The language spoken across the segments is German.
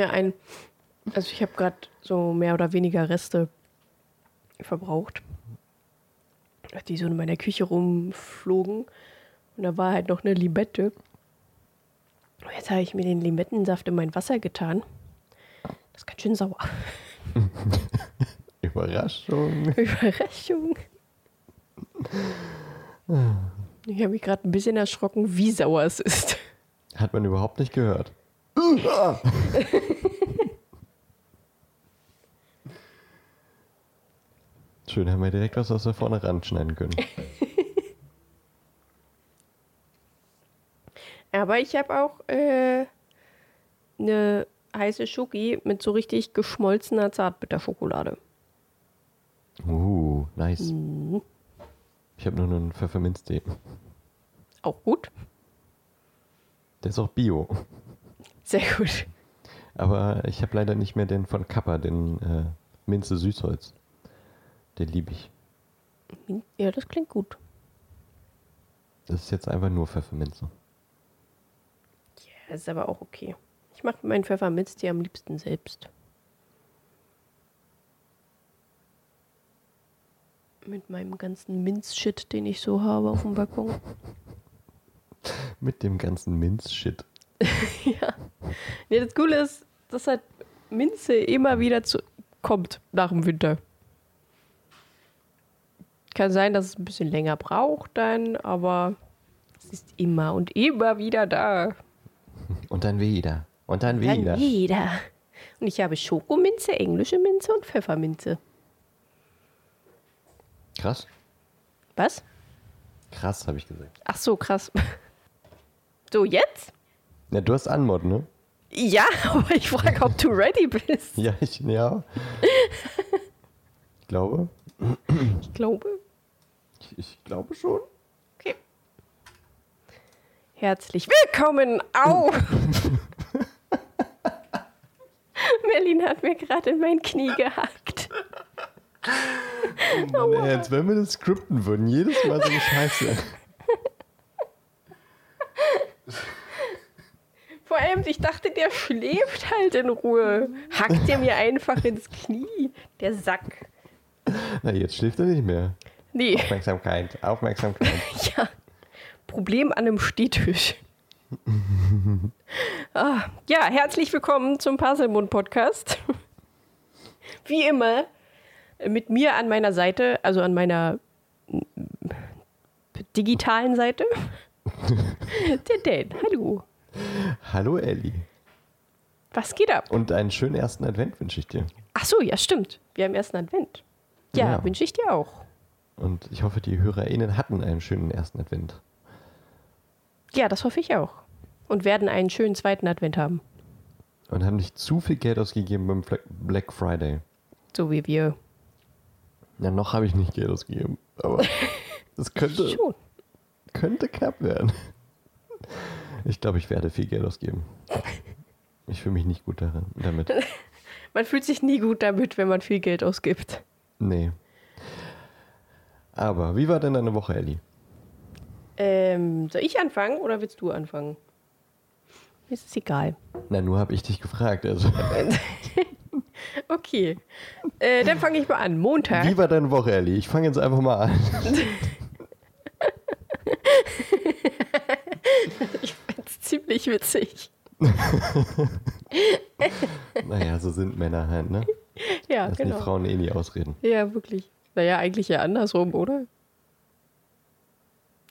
mir ein, also ich habe gerade so mehr oder weniger Reste verbraucht, die so in meiner Küche rumflogen. Und da war halt noch eine Limette. Und jetzt habe ich mir den Limettensaft in mein Wasser getan. Das ist ganz schön sauer. Überraschung. Überraschung. Ich habe mich gerade ein bisschen erschrocken, wie sauer es ist. Hat man überhaupt nicht gehört. Schön, haben wir direkt was aus der vorne ranschneiden können. Aber ich habe auch äh, eine heiße Schoki mit so richtig geschmolzener Zartbitterschokolade. Uh, nice. Ich habe nur einen Pfefferminztee. Auch gut. Der ist auch bio. Sehr gut. Aber ich habe leider nicht mehr den von Kappa, den äh, Minze Süßholz. Den liebe ich. Ja, das klingt gut. Das ist jetzt einfach nur Pfefferminze. Ja, das ist aber auch okay. Ich mache meinen Pfefferminztee am liebsten selbst. Mit meinem ganzen Minz-Shit, den ich so habe auf dem Balkon. Mit dem ganzen Minz-Shit. ja. Nee, das Coole ist, dass halt Minze immer wieder zu kommt nach dem Winter. Kann sein, dass es ein bisschen länger braucht dann, aber es ist immer und immer wieder da. Und dann wieder. Und dann Dann wieder. wieder. Und ich habe Schokominze, englische Minze und Pfefferminze. Krass. Was? Krass, habe ich gesagt. Ach so, krass. So, jetzt? Ja, du hast Anmod, ne? Ja, aber ich frage, ob du ready bist. Ja, ich, ja. ich glaube. Ich glaube. Ich, ich glaube schon. Okay. Herzlich willkommen. Au! Merlin hat mir gerade in mein Knie gehackt. Oh Mann, ey, als wenn wir das skripten würden. Jedes Mal so eine Scheiße. Vor allem, ich dachte, der schläft halt in Ruhe. Hackt er mir einfach ins Knie. Der Sack. Na, jetzt schläft er nicht mehr. Nee, Aufmerksamkeit, Aufmerksamkeit. ja. Problem an einem Stehtisch. ah, ja, herzlich willkommen zum Puzzlemund Podcast. Wie immer mit mir an meiner Seite, also an meiner mm, digitalen Seite. Der Dan, hallo. Hallo Elli. Was geht ab? Und einen schönen ersten Advent wünsche ich dir. Ach so, ja, stimmt. Wir haben ersten Advent. Ja, Ja. wünsche ich dir auch. Und ich hoffe, die HörerInnen hatten einen schönen ersten Advent. Ja, das hoffe ich auch. Und werden einen schönen zweiten Advent haben. Und haben nicht zu viel Geld ausgegeben beim Black Friday. So wie wir. Ja, noch habe ich nicht Geld ausgegeben. Aber das könnte, Schon. könnte knapp werden. Ich glaube, ich werde viel Geld ausgeben. Ich fühle mich nicht gut daran, damit. Man fühlt sich nie gut damit, wenn man viel Geld ausgibt. Nee. Aber wie war denn deine Woche, Elli? Ähm, soll ich anfangen oder willst du anfangen? Mir ist es egal. Na, nur habe ich dich gefragt. Also, Okay. Äh, dann fange ich mal an. Montag. wie war deine Woche, Elli? Ich fange jetzt einfach mal an. Ich ziemlich witzig. Naja, so sind Männer halt, ne? Ja, Lassen die genau. Frauen eh nie ausreden. Ja, wirklich. Naja, eigentlich ja andersrum, oder?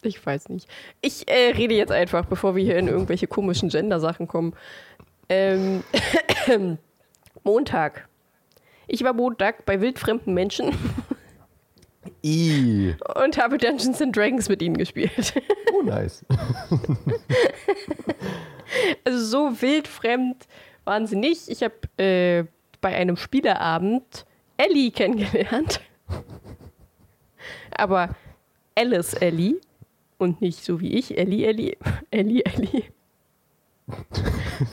Ich weiß nicht. Ich äh, rede jetzt einfach, bevor wir hier in irgendwelche komischen Gender-Sachen kommen. Ähm, Montag. Ich war Montag bei wildfremden Menschen I. und habe Dungeons and Dragons mit ihnen gespielt. Oh, nice. Also so wildfremd waren sie nicht. Ich habe äh, bei einem Spieleabend Ellie kennengelernt. Aber Alice Ellie und nicht so wie ich, Ellie Ellie. Ellie Ellie.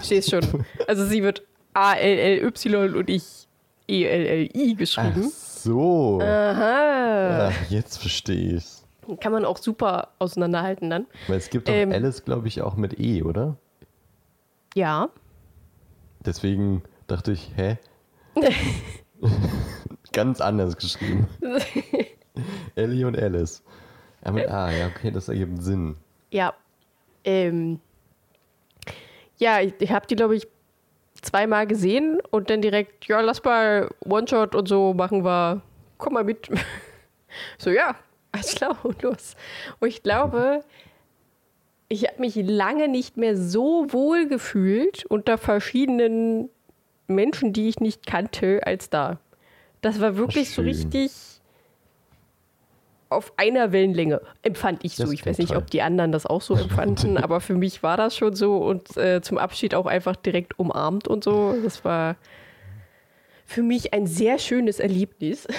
Stehst schon. Also sie wird A-L-L-Y und ich E-L-L-I Ach geschrieben. So. Aha. Ach, jetzt verstehe ich's. Kann man auch super auseinanderhalten dann. Weil es gibt doch Ähm. Alice, glaube ich, auch mit E, oder? Ja. Deswegen dachte ich, hä? Ganz anders geschrieben. Ellie und Alice. Ja, mit A, ja, okay, das ergibt Sinn. Ja. Ähm, ja, ich, ich habe die, glaube ich, zweimal gesehen und dann direkt, ja, lass mal One-Shot und so machen wir. Komm mal mit. so, ja, alles klar und los. Und ich glaube, ich habe mich lange nicht mehr so wohl gefühlt unter verschiedenen Menschen, die ich nicht kannte, als da. Das war wirklich so Schön. richtig auf einer Wellenlänge, empfand ich so. Ich weiß nicht, ob die anderen das auch so empfanden, aber für mich war das schon so und äh, zum Abschied auch einfach direkt umarmt und so. Das war für mich ein sehr schönes Erlebnis.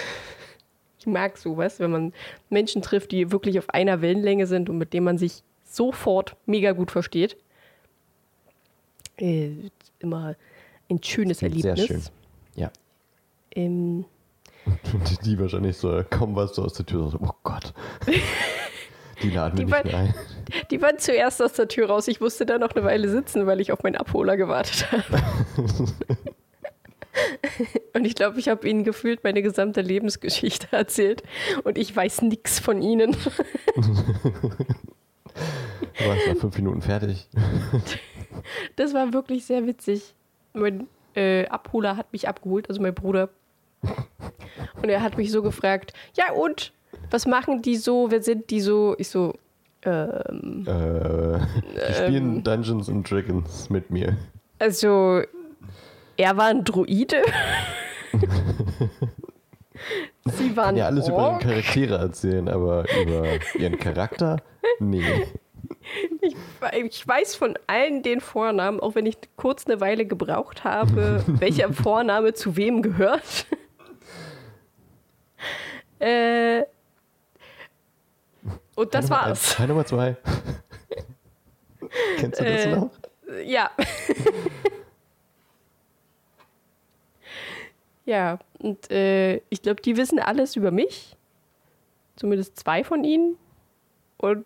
Ich mag sowas, wenn man Menschen trifft, die wirklich auf einer Wellenlänge sind und mit denen man sich sofort mega gut versteht. Äh, immer ein schönes Erlebnis. Sehr schön. Ja. Ähm, Und die wahrscheinlich so, kaum warst du aus der Tür, so, oh Gott. Die laden Die wir war- nicht ein. Die waren zuerst aus der Tür raus. Ich musste da noch eine Weile sitzen, weil ich auf meinen Abholer gewartet habe. Und ich glaube, ich habe ihnen gefühlt meine gesamte Lebensgeschichte erzählt. Und ich weiß nichts von ihnen. Du warst nach fünf Minuten fertig. Das war wirklich sehr witzig. Mein äh, Abholer hat mich abgeholt, also mein Bruder. Und er hat mich so gefragt: Ja, und? Was machen die so? Wer sind die so? Ich so: ähm, Äh, die spielen Dungeons and Dragons mit mir. Also, er war ein Druide. Sie waren Ja, alles über Ork. ihre Charaktere erzählen, aber über ihren Charakter? Nee. Ich weiß von allen den Vornamen, auch wenn ich kurz eine Weile gebraucht habe, welcher Vorname zu wem gehört. äh, und das Nummer war's. Teil Nummer zwei. Kennst du das Äh, noch? Ja. ja, und äh, ich glaube, die wissen alles über mich. Zumindest zwei von ihnen. Und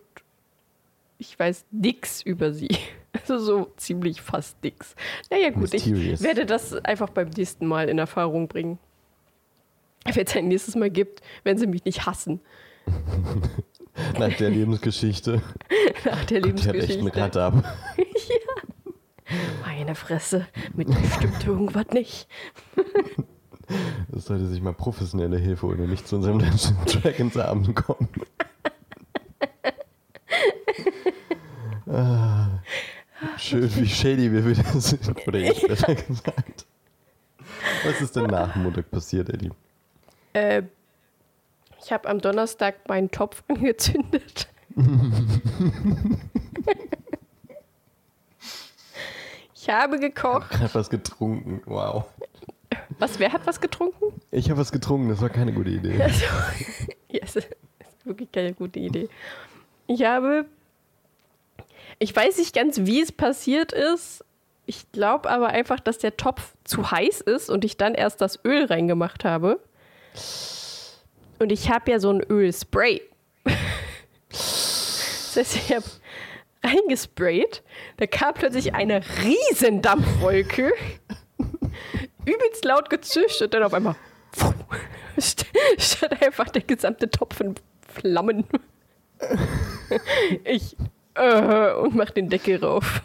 ich weiß nix über sie. Also so ziemlich fast nix. Naja, gut, ich Mysterious. werde das einfach beim nächsten Mal in Erfahrung bringen. Wenn es ein nächstes Mal gibt, wenn sie mich nicht hassen. Nach der Lebensgeschichte. Nach der Die hat echt einen Lebensgeschichte. Rad ab. Meine Fresse, mit mir stimmt irgendwas nicht. Es sollte sich mal professionelle Hilfe holen und nicht zu unserem Dungeons Dragons Abend kommen. ah, schön, wie shady wir wieder sind. Oder jetzt besser gesagt. Was ist denn nach Montag passiert, Eddie? Äh, ich habe am Donnerstag meinen Topf angezündet. ich habe gekocht. Hat was getrunken. Wow. Was, wer hat was getrunken? Ich habe was getrunken, das war keine gute Idee. Also, ja, es ist wirklich keine gute Idee. Ich habe. Ich weiß nicht ganz, wie es passiert ist. Ich glaube aber einfach, dass der Topf zu heiß ist und ich dann erst das Öl reingemacht habe. Und ich habe ja so ein Ölspray. Das heißt, ich habe eingesprayt. Da kam plötzlich eine riesen Dampfwolke. Übelst laut gezischt und dann auf einmal st- stand einfach der gesamte Topf in Flammen. Ich äh, und mach den Deckel rauf.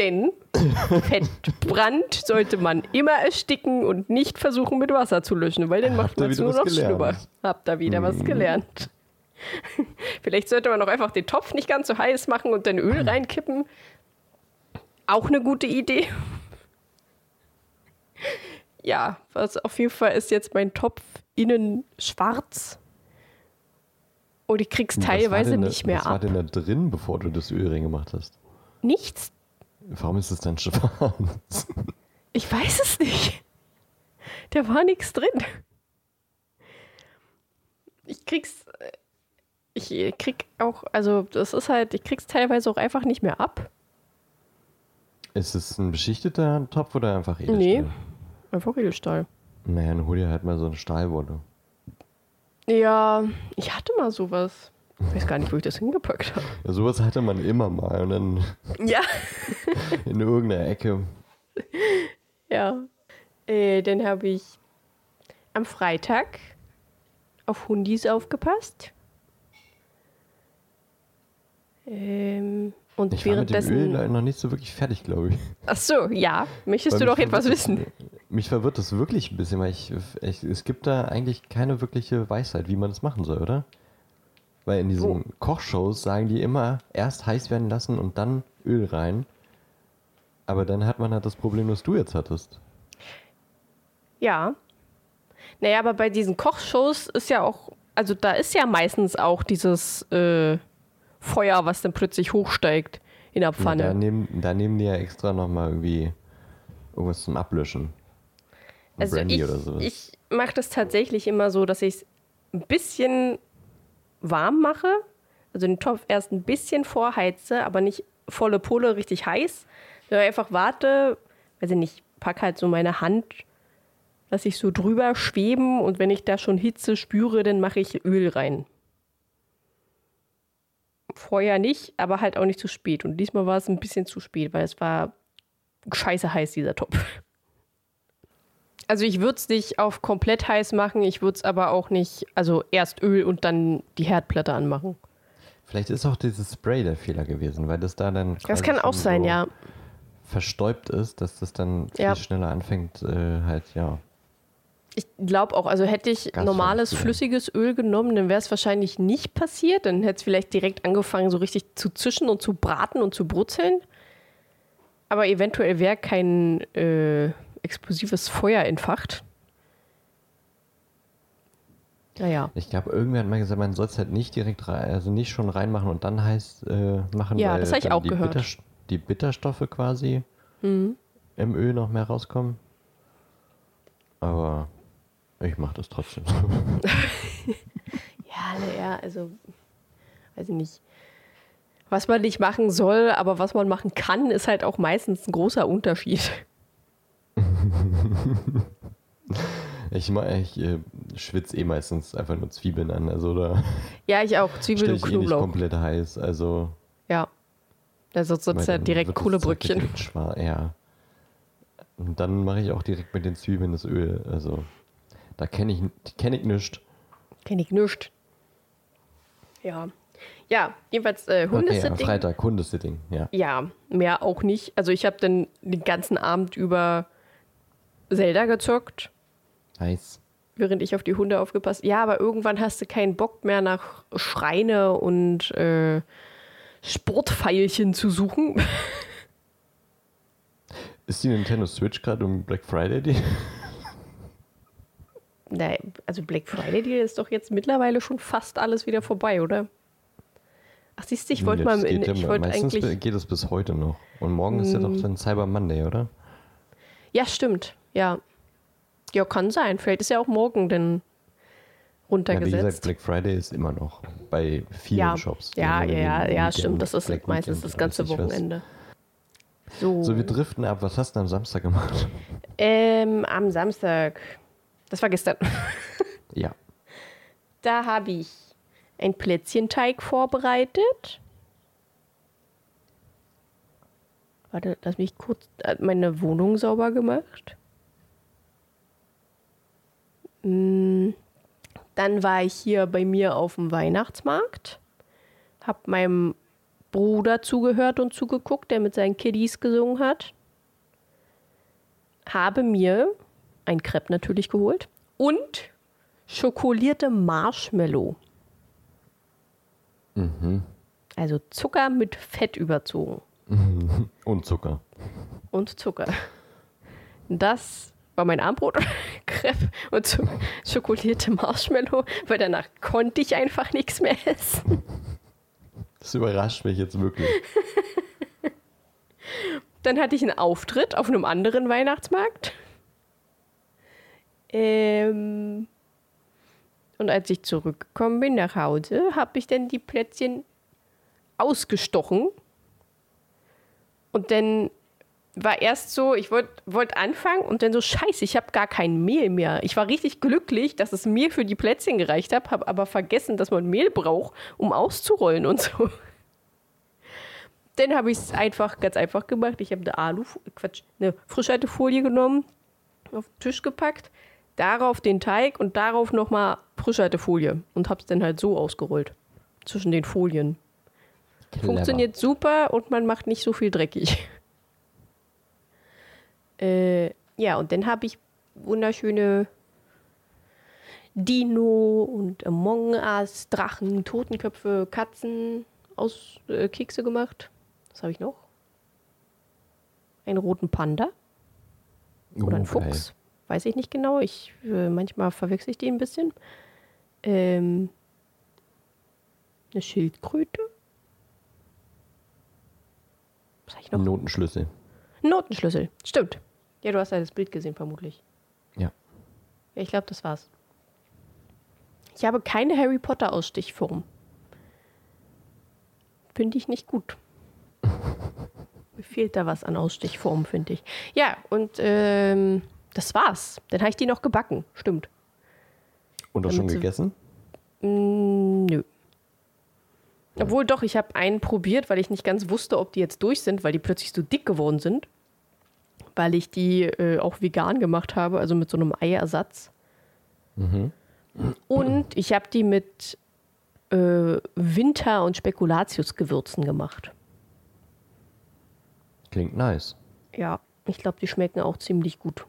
Denn Fettbrand sollte man immer ersticken und nicht versuchen mit Wasser zu löschen, weil dann macht man es nur was noch gelernt? schlimmer. Habt da wieder was gelernt. Vielleicht sollte man auch einfach den Topf nicht ganz so heiß machen und dann Öl reinkippen. Auch eine gute Idee. Ja, was auf jeden Fall ist jetzt mein Topf innen schwarz. Und ich krieg's Was war teilweise denn nicht mehr Was war ab. denn da drin, bevor du das Öl reingemacht hast? Nichts. Warum ist es dann schwarz? Ich weiß es nicht. Da war nichts drin. Ich krieg's. Ich krieg auch, also das ist halt, ich krieg's teilweise auch einfach nicht mehr ab. Ist es ein beschichteter Topf oder einfach Edelstahl? Nee. Einfach Edelstahl. Naja, dann hol dir halt mal so eine Stahlwolle. Ja, ich hatte mal sowas. Ich weiß gar nicht, wo ich das hingepackt habe. Ja, sowas hatte man immer mal und dann Ja. in irgendeiner Ecke. Ja. Äh, dann habe ich am Freitag auf Hundis aufgepasst. Ähm, und Ich war mit dem Öl währenddessen. leider noch nicht so wirklich fertig, glaube ich. Ach so, ja. Möchtest du doch etwas wissen? Mich verwirrt das wirklich ein bisschen, weil ich, ich, es gibt da eigentlich keine wirkliche Weisheit, wie man das machen soll, oder? Weil in diesen Kochshows sagen die immer, erst heiß werden lassen und dann Öl rein. Aber dann hat man halt das Problem, das du jetzt hattest. Ja. Naja, aber bei diesen Kochshows ist ja auch, also da ist ja meistens auch dieses äh, Feuer, was dann plötzlich hochsteigt in der Ja, da, Pfanne. nehmen, da nehmen die ja extra nochmal irgendwie irgendwas zum Ablöschen. Ein Also Brandy ich, oder sowas. ich mache das tatsächlich immer so, dass ich es ein bisschen warm mache, also den Topf erst ein bisschen vorheize, aber nicht volle Pulle richtig heiß, sondern einfach warte, weiß ich nicht, pack halt so meine Hand, lasse ich so drüber schweben und wenn ich da schon Hitze spüre, dann mache ich Öl rein. Vorher nicht, aber halt auch nicht zu spät. Und diesmal war es ein bisschen zu spät, weil es war scheiße heiß, dieser Topf. Also ich würde es nicht auf komplett heiß machen, ich würde es aber auch nicht, also erst Öl und dann die Herdplatte anmachen. Vielleicht ist auch dieses Spray der Fehler gewesen, weil das da dann Das kann auch sein, so ja. verstäubt ist, dass das dann viel Ja. schneller anfängt, äh, halt, ja. Ich glaube auch, also hätte ich Ganz normales flüssiges Öl genommen, dann wäre es wahrscheinlich nicht passiert. Dann hätte es vielleicht direkt angefangen, so richtig zu zischen und zu braten und zu brutzeln. Aber eventuell wäre kein äh, explosives Feuer entfacht. Naja. Ich glaube, irgendwer hat mal gesagt, man soll es halt nicht direkt rein, also nicht schon reinmachen und dann heiß äh, machen, Ja, weil das hab ich auch die, gehört. Bitter, die Bitterstoffe quasi Mhm. im Öl noch mehr rauskommen. Aber ich mache das trotzdem. Ja, naja, also, weiß ich nicht. Was man nicht machen soll, aber was man machen kann, ist halt auch meistens ein großer Unterschied. Ich, ich äh, schwitze eh meistens einfach nur Zwiebeln an, also da Ja, ich auch. Zwiebeln und ich eh nicht Knoblauch. komplett heiß, also Ja. Also sonst ja direkt direkt schwar- ja. Und dann mache ich auch direkt mit den Zwiebeln das Öl, also da kenne ich, kenn ich nichts. Kenn ich nischt. Ja. Ja, jedenfalls äh, Okay, am Hundesitting. Freitag, Hundesitting, ja. ja, mehr auch nicht. Also ich habe dann den ganzen Abend über Zelda gezockt, Nice. während ich auf die Hunde aufgepasst. Ja, aber irgendwann hast du keinen Bock mehr nach Schreine und äh, Sportpfeilchen zu suchen. Ist die Nintendo Switch gerade um Black Friday? Die? Nein, also Black Friday Deal ist doch jetzt mittlerweile schon fast alles wieder vorbei, oder? Ach, siehst du, ich wollte mal, Das in, geht ja ich wollte meistens eigentlich, geht es bis heute noch. Und morgen ist ja doch dann Cyber Monday, oder? ja, stimmt, ja. Ja, kann sein. Vielleicht ist ja auch morgen denn Ja, wie runtergesetzt. gesagt, Black Friday ist immer noch bei vielen ja, Shops. ja, ja, ja, ja, Weekend, stimmt. Das ist Black meistens Weekend, das ganze. Wochenende. So, So, wir driften ab. Was hast du am Samstag gemacht? ähm, am Samstag, das war gestern, Ja. da habe ich ein Plätzchenteig vorbereitet. Warte, lass mich kurz äh, meine Wohnung sauber gemacht. Mm, Dann war ich hier bei mir auf dem Weihnachtsmarkt, hab meinem Bruder zugehört und zugeguckt, der mit seinen Kiddies gesungen hat. Habe mir ein Crepe natürlich geholt und schokolierte Marshmallow. Mhm. Also Zucker mit Fett überzogen. Und Zucker. Und Zucker. Das war mein Armbrot, Crepe und so schokolierte Marshmallow, weil danach konnte ich einfach nichts mehr essen. Das überrascht mich jetzt wirklich. Dann hatte ich einen Auftritt auf einem anderen Weihnachtsmarkt. Ähm, und als ich zurückgekommen bin nach Hause, habe ich dann die Plätzchen ausgestochen. Und dann war erst so, ich wollte wollt anfangen und dann so, scheiße, ich habe gar kein Mehl mehr. Ich war richtig glücklich, dass es mir für die Plätzchen gereicht hat, habe aber vergessen, dass man Mehl braucht, um auszurollen und so. Dann habe ich es einfach, ganz einfach gemacht. Ich habe eine Alu, Quatsch, eine Frischhaltefolie genommen, auf den Tisch gepackt, darauf den Teig und darauf nochmal Frischhaltefolie und habe es dann halt so ausgerollt. Zwischen den Folien. Clever. Funktioniert super und man macht nicht so viel dreckig. Äh, ja, und dann habe ich wunderschöne Dino und Among Us, Drachen, Totenköpfe, Katzen aus äh, Kekse gemacht. Was habe ich noch? Einen roten Panda oder einen Oh. Fuchs. Weiß ich nicht genau. Ich, äh, manchmal verwechsel ich die ein bisschen. Ähm, eine Schildkröte. Was habe ich noch? Notenschlüssel. Notenschlüssel. Stimmt. Ja, du hast ja das Bild gesehen, vermutlich. Ja. Ja, ich glaube, das war's. Ich habe keine Harry Potter Ausstichform. Finde ich nicht gut. Mir fehlt da was an Ausstichform, finde ich. Ja, und ähm, das war's. Dann habe ich die noch gebacken. Stimmt. Und auch Damit schon gegessen? Mm, nö. Obwohl doch, ich habe einen probiert, weil ich nicht ganz wusste, ob die jetzt durch sind, weil die plötzlich so dick geworden sind. Weil ich die äh, auch vegan gemacht habe, also mit so einem Eiersatz. Und ich habe die mit äh, Winter- und Spekulatiusgewürzen gemacht. Klingt nice. Ja, ich glaube, die schmecken auch ziemlich gut.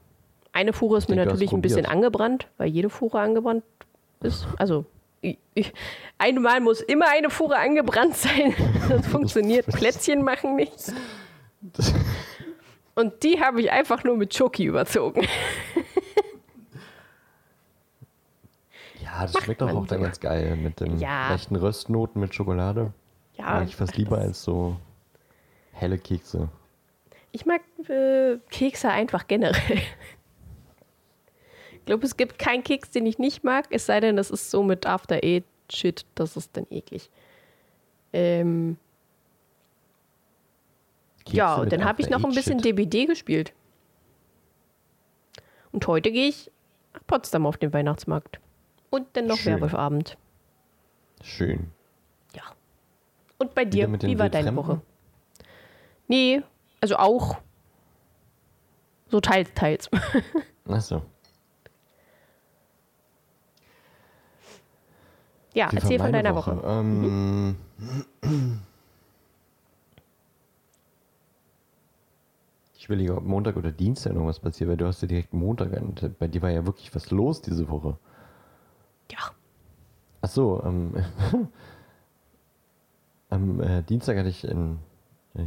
Eine Fuhre ist mir hast natürlich ein bisschen angebrannt, weil jede Fuhre angebrannt ist. Also, ich, ich, einmal muss immer eine Fuhre angebrannt sein, sonst funktioniert Plätzchen machen nicht. Und die habe ich einfach nur mit Schoki überzogen. Ja, das schmeckt doch man auch dann ganz geil mit den Ja. leichten Röstnoten mit Schokolade. Ja, Mag ich fast lieber als so helle Kekse. Ich mag äh, Kekse einfach generell. Ich glaube, es gibt keinen Keks, den ich nicht mag, es sei denn, das ist so mit After Eight Shit, das ist dann eklig. Ähm, Kekse ja, und dann habe ich noch ein bisschen After-Eight-Shit. DBD gespielt. Und heute gehe ich nach Potsdam auf den Weihnachtsmarkt. Und dann noch Schön. Werwolfabend. Schön. Ja. Und bei dir, wie war deine? Woche? Nee, also auch so teils, teils. Achso. Ja, Wie war erzähl von deiner Woche. Ähm, Ich lieber ob Montag oder Dienstag noch was passiert, weil du hast ja direkt Montag und bei dir war ja wirklich was los diese Woche. Ja. Ach so, ähm, am äh, Dienstag hatte ich einen äh,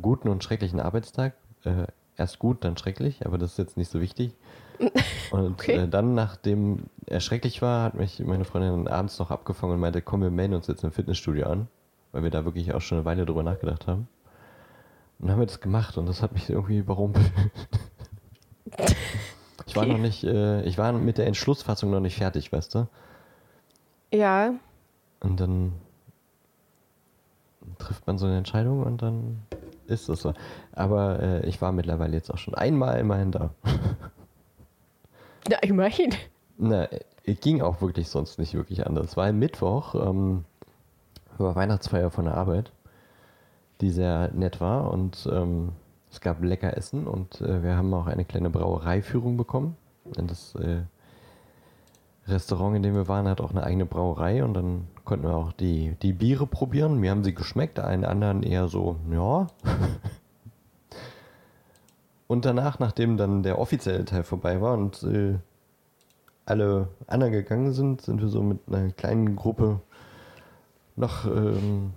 guten und schrecklichen Arbeitstag. Äh, erst gut, dann schrecklich, aber das ist jetzt nicht so wichtig. Und Okay. äh, dann, nachdem er schrecklich war, hat mich meine Freundin abends noch abgefangen und meinte, komm, wir melden uns jetzt im Fitnessstudio an, weil wir da wirklich auch schon eine Weile drüber nachgedacht haben. Und dann haben wir das gemacht und das hat mich irgendwie überrumpelt. Ich war noch nicht, äh, ich war mit der Entschlussfassung noch nicht fertig, weißt du? Ja, Und dann trifft man so eine Entscheidung und dann ist es so. Aber äh, ich war mittlerweile jetzt auch schon einmal immerhin da. ja immerhin. Na, es ging auch wirklich sonst nicht wirklich anders. War Mittwoch, ähm, war Weihnachtsfeier von der Arbeit, die sehr nett war und ähm, es gab lecker Essen und äh, wir haben auch eine kleine Brauereiführung bekommen. Und das äh, Restaurant, in dem wir waren, hat auch eine eigene Brauerei und dann konnten wir auch die, die Biere probieren. Mir haben sie geschmeckt, allen anderen eher so, ja. Und danach, nachdem dann der offizielle Teil vorbei war und äh, alle anderen gegangen sind, sind wir so mit einer kleinen Gruppe noch ähm,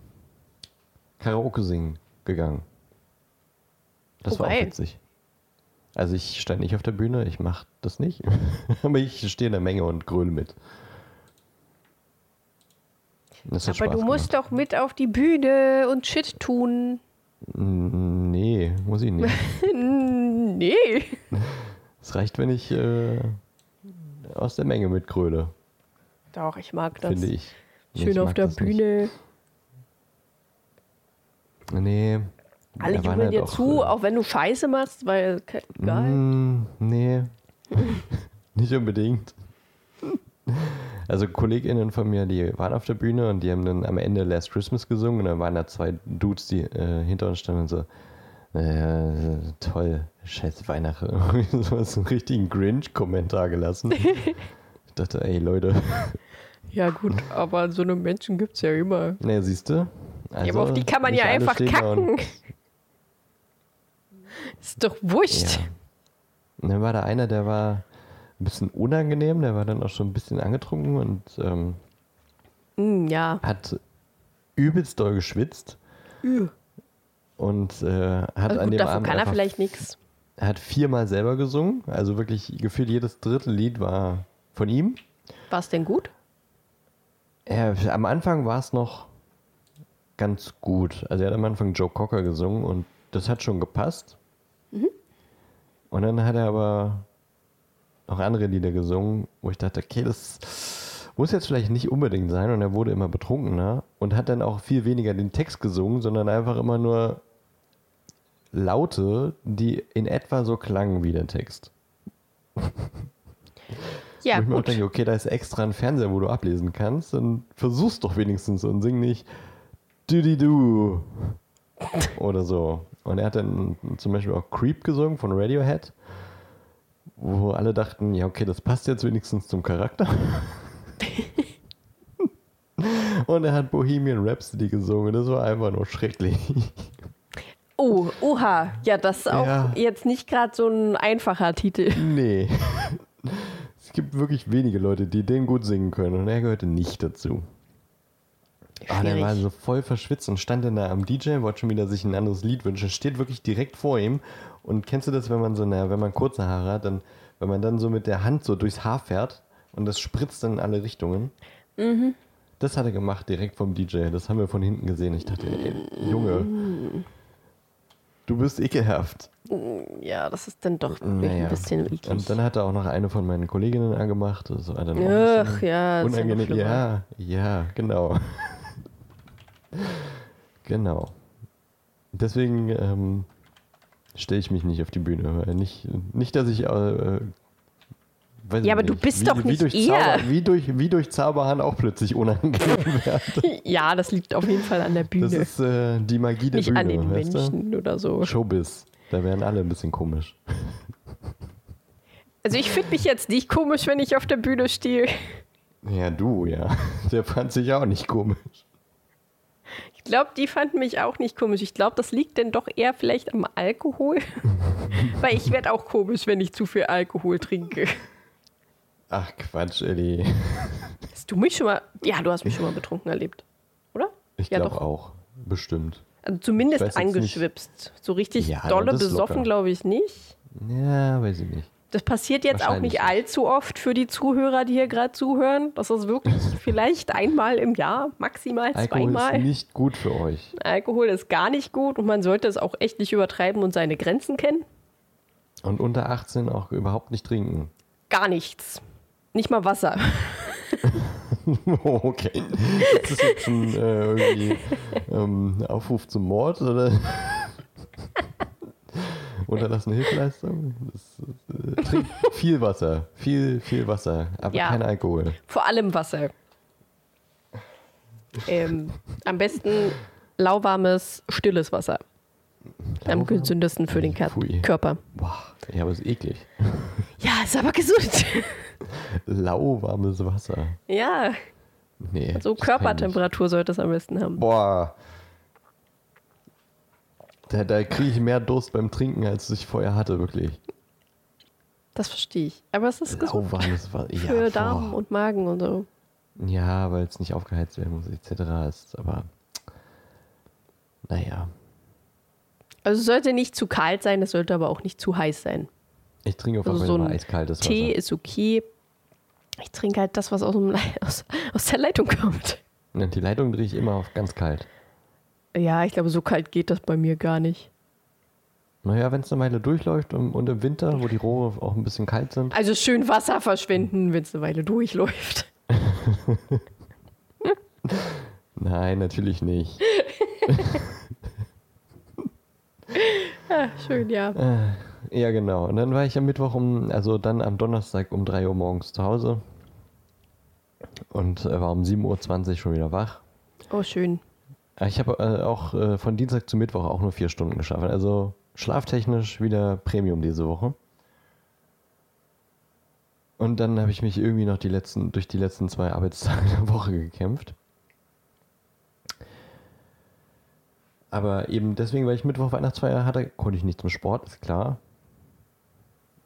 Karaoke singen gegangen. Das Oh, war auch witzig. Also ich stand nicht auf der Bühne, ich mach das nicht. Aber ich stehe in der Menge und gröle mit. Aber Spaß du musst gemacht. doch mit auf die Bühne und Shit tun. Nee, muss ich nicht. nee. Es reicht, wenn ich äh, aus der Menge mitgröle, Doch, ich mag das. finde ich. Schön Ich auf der das nicht. Nee, Alle jubeln halt dir zu, äh, auch wenn du Scheiße machst, weil egal. Mm, nee, nicht unbedingt. Also KollegInnen von mir, die waren auf der Bühne und die haben dann am Ende Last Christmas gesungen und dann waren da zwei Dudes, die äh, hinter uns standen und so, äh, toll, scheiß Weihnachten. so so einen richtigen Grinch-Kommentar gelassen. Ich dachte, ey Leute, Ja gut, aber so eine Menschen gibt es ja immer. ne, siehst du? Ja, aber auf die kann man ja einfach kacken. Ist doch wurscht. Ja. Und dann war da einer, der war ein bisschen unangenehm, der war dann auch schon ein bisschen angetrunken und ähm, Mm, ja. hat übelst doll geschwitzt und äh, hat Also an gut, dem dafür Abend kann er vielleicht nichts. er hat viermal selber gesungen, also wirklich gefühlt jedes dritte Lied war von ihm. War es denn gut? Er, am Anfang war es noch ganz gut. Also er hat am Anfang Joe Cocker gesungen und das hat schon gepasst. Und dann hat er aber noch andere Lieder gesungen, wo ich dachte, okay, das muss jetzt vielleicht nicht unbedingt sein. Und er wurde immer betrunkener und hat dann auch viel weniger den Text gesungen, sondern einfach immer nur Laute, die in etwa so klangen wie der Text. Ja, wo ich mir auch gut. denke, okay, da ist extra ein Fernseher, wo du ablesen kannst, dann versuch's doch wenigstens und sing nicht du oder so. Und er hat dann zum Beispiel auch Creep gesungen von Radiohead, wo alle dachten, ja, okay, das passt jetzt wenigstens zum Charakter. und er hat Bohemian Rhapsody gesungen, das war einfach nur schrecklich. Oh, oha. Ja, das ist auch Ja. jetzt nicht gerade so ein einfacher Titel. Nee. Es gibt wirklich wenige Leute, die den gut singen können und er gehörte nicht dazu. Ah, der war so voll verschwitzt und stand dann da am DJ, wollte schon wieder sich ein anderes Lied wünschen, steht wirklich direkt vor ihm. Und kennst du das, wenn man so, na, wenn man kurze Haare hat, dann, wenn man dann so mit der Hand so durchs Haar fährt und das spritzt dann in alle Richtungen? Mhm. Das hat er gemacht direkt vom DJ. Das haben wir von hinten gesehen. Ich dachte, ey, Junge, du bist ekelhaft. Ja, das ist dann doch Naja. ein bisschen eklig. Und dann hat er auch noch eine von meinen Kolleginnen angemacht. Das war dann Ach ja, unangenehm. Ja, ja, genau. Genau. Deswegen ähm, stelle ich mich nicht auf die Bühne. Nicht, nicht, dass ich. Äh, Ja, aber du nicht, bist wie, doch wie nicht durch er. Zauber, wie, durch, wie durch Zauberhahn auch plötzlich unangenehm werde. Ja, das liegt auf jeden Fall an der Bühne. Das ist äh, die Magie der nicht Bühne. an den weißt du? Menschen oder so. Showbiz. Da werden alle ein bisschen komisch. Also ich finde mich jetzt nicht komisch, wenn ich auf der Bühne stehe. Ja, du, ja. Der fand sich auch nicht komisch. Ich glaube, die fanden mich auch nicht komisch. Ich glaube, das liegt denn doch eher vielleicht am Alkohol. Weil ich werde auch komisch, wenn ich zu viel Alkohol trinke. Ach Quatsch, Elli. Hast du mich schon mal. Ja, du hast mich schon mal betrunken erlebt. Oder? Ich ja, glaube doch. auch. Bestimmt. Also zumindest jetzt nicht. angeschwipst. So richtig Ja, dolle besoffen, glaube ich nicht. Ja, weiß ich nicht. Das passiert jetzt auch nicht allzu oft für die Zuhörer, die hier gerade zuhören. Das ist wirklich vielleicht einmal im Jahr, maximal Alkohol zweimal. ist nicht gut für euch. Alkohol ist gar nicht gut und man sollte es auch echt nicht übertreiben und seine Grenzen kennen. Und unter 18 auch überhaupt nicht trinken. Gar nichts. Nicht mal Wasser. okay. Ist das jetzt ein äh, irgendwie ähm, Aufruf zum Mord oder unterlassene Hilfeleistung? Äh, trinkt viel Wasser. Viel, viel Wasser. Aber Ja. kein Alkohol. Vor allem Wasser. Ähm, am besten lauwarmes, stilles Wasser. Am gesündesten für den Pfui. Körper. Boah, ja, aber ist eklig. Ja, ist aber gesund. Lauwarmes Wasser. ja, Nee. so. Körpertemperatur sollte es am besten haben. Boah. Da, da kriege ich mehr Durst beim Trinken, als ich vorher hatte, wirklich. Das verstehe ich. Aber es ist gesund Lauwarmes Wasser. für Ja, Darm boah. und Magen und so. ja, weil es nicht aufgeheizt werden muss, etc. ist, aber naja. Also es sollte nicht zu kalt sein, es sollte aber auch nicht zu heiß sein. Ich trinke auf Also jeden so Fall ein eiskaltes Wasser. Tee ist okay. Ich trinke halt das, was aus, dem, aus, aus der Leitung kommt. Die Leitung drehe ich immer auf ganz kalt. Ja, ich glaube, so kalt geht das bei mir gar nicht. Naja, wenn es eine Weile durchläuft und, und im Winter, wo die Rohre auch ein bisschen kalt sind, Also schön Wasser verschwenden, wenn es eine Weile durchläuft. nein, natürlich nicht. Ja, schön, ja. Äh, ja, genau. Und dann war ich am Mittwoch um, also dann am Donnerstag um 3 Uhr morgens zu Hause und äh, war um 7.20 Uhr schon wieder wach. Oh, schön. Ich habe äh, auch äh, von Dienstag zu Mittwoch auch nur vier Stunden geschlafen. Also schlaftechnisch wieder Premium diese Woche. Und dann habe ich mich irgendwie noch die letzten, durch die letzten zwei Arbeitstage der Woche gekämpft. Aber eben deswegen, weil ich Mittwoch Weihnachtsfeier hatte, konnte ich nicht zum Sport, ist klar.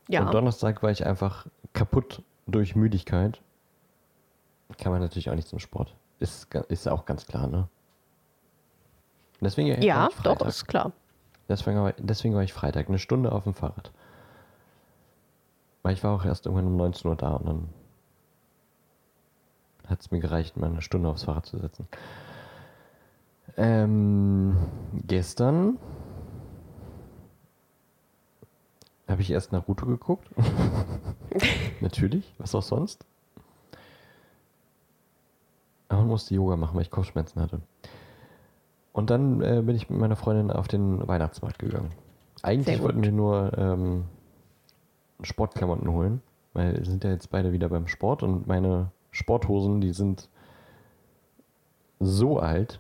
Ja. Und Donnerstag war ich einfach kaputt durch Müdigkeit. Kann man natürlich auch nicht zum Sport. Ist, ist auch ganz klar, ne? Deswegen war ja, ich doch, ist klar. Deswegen war, deswegen war ich Freitag eine Stunde auf dem Fahrrad. Weil ich war auch erst irgendwann um 19 Uhr da und dann hat es mir gereicht, mal eine Stunde aufs Fahrrad zu setzen. Ähm, gestern habe ich erst Naruto geguckt. Natürlich, was auch sonst. Aber musste Yoga machen, weil ich Kopfschmerzen hatte. Und dann äh, bin ich mit meiner Freundin auf den Weihnachtsmarkt gegangen. Eigentlich wollten wir nur ähm, Sportklamotten holen, weil wir sind ja jetzt beide wieder beim Sport und meine Sporthosen, die sind so alt.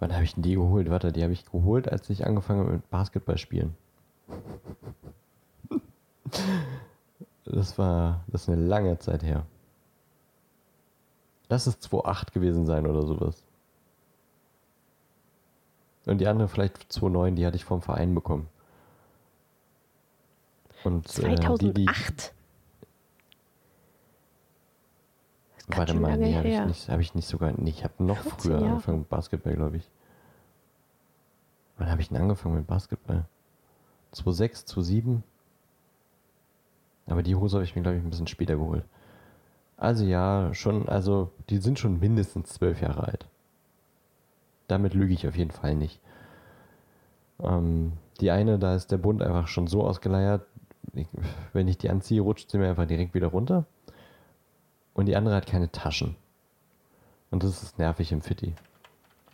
Wann habe ich denn die geholt? Warte, die habe ich geholt, als ich angefangen habe mit Basketball spielen. Das war, das ist eine lange Zeit her. Lass es 2,8 gewesen sein oder sowas. Und die andere vielleicht 2,9, die hatte ich vom Verein bekommen. Und äh, die, die, 2008. Warte mal, nee, habe ich, nicht- hab ich nicht sogar, nee, ich habe noch 14 früher Jahre. angefangen mit Basketball, glaube ich. Wann habe ich denn angefangen mit Basketball? 2,6, 2,7? Aber die Hose habe ich mir, glaube ich, ein bisschen später geholt. Also ja, schon, also die sind schon mindestens zwölf Jahre alt. Damit lüge ich auf jeden Fall nicht. Ähm, die eine, da ist der Bund einfach schon so ausgeleiert, ich, wenn ich die anziehe, rutscht sie mir einfach direkt wieder runter. Und die andere hat keine Taschen. Und das ist nervig im Fitti.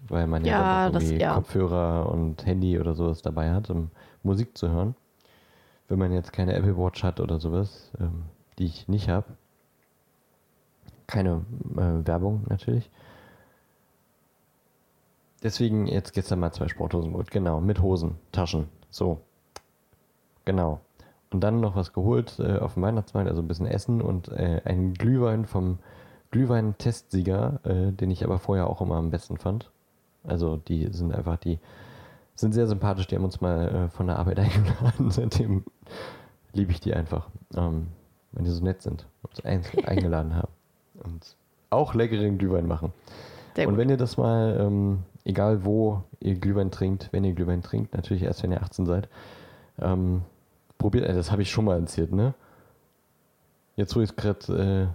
Weil man ja, Ja, das- ja. Kopfhörer und Handy oder sowas dabei hat, um Musik zu hören. Wenn man jetzt keine Apple Watch hat oder sowas, ähm, die ich nicht habe. Keine äh, Werbung natürlich. Deswegen jetzt gestern mal zwei Sporthosen geholt. Genau, mit Hosen, Taschen. So. Genau. Und dann noch was geholt äh, auf dem Weihnachtsmarkt, also ein bisschen Essen und äh, einen Glühwein vom Glühwein-Testsieger, äh, den ich aber vorher auch immer am besten fand. Also die sind einfach, die sind sehr sympathisch, die haben uns mal äh, von der Arbeit eingeladen. Seitdem liebe ich die einfach, ähm, wenn die so nett sind und uns ein eingeladen haben. Und auch leckeren Glühwein machen. Sehr und gut. wenn ihr das mal, ähm, egal wo ihr Glühwein trinkt, wenn ihr Glühwein trinkt, natürlich erst, wenn ihr 18 seid, ähm, probiert, äh, das habe ich schon mal erzählt, ne? Jetzt, wo ich gerade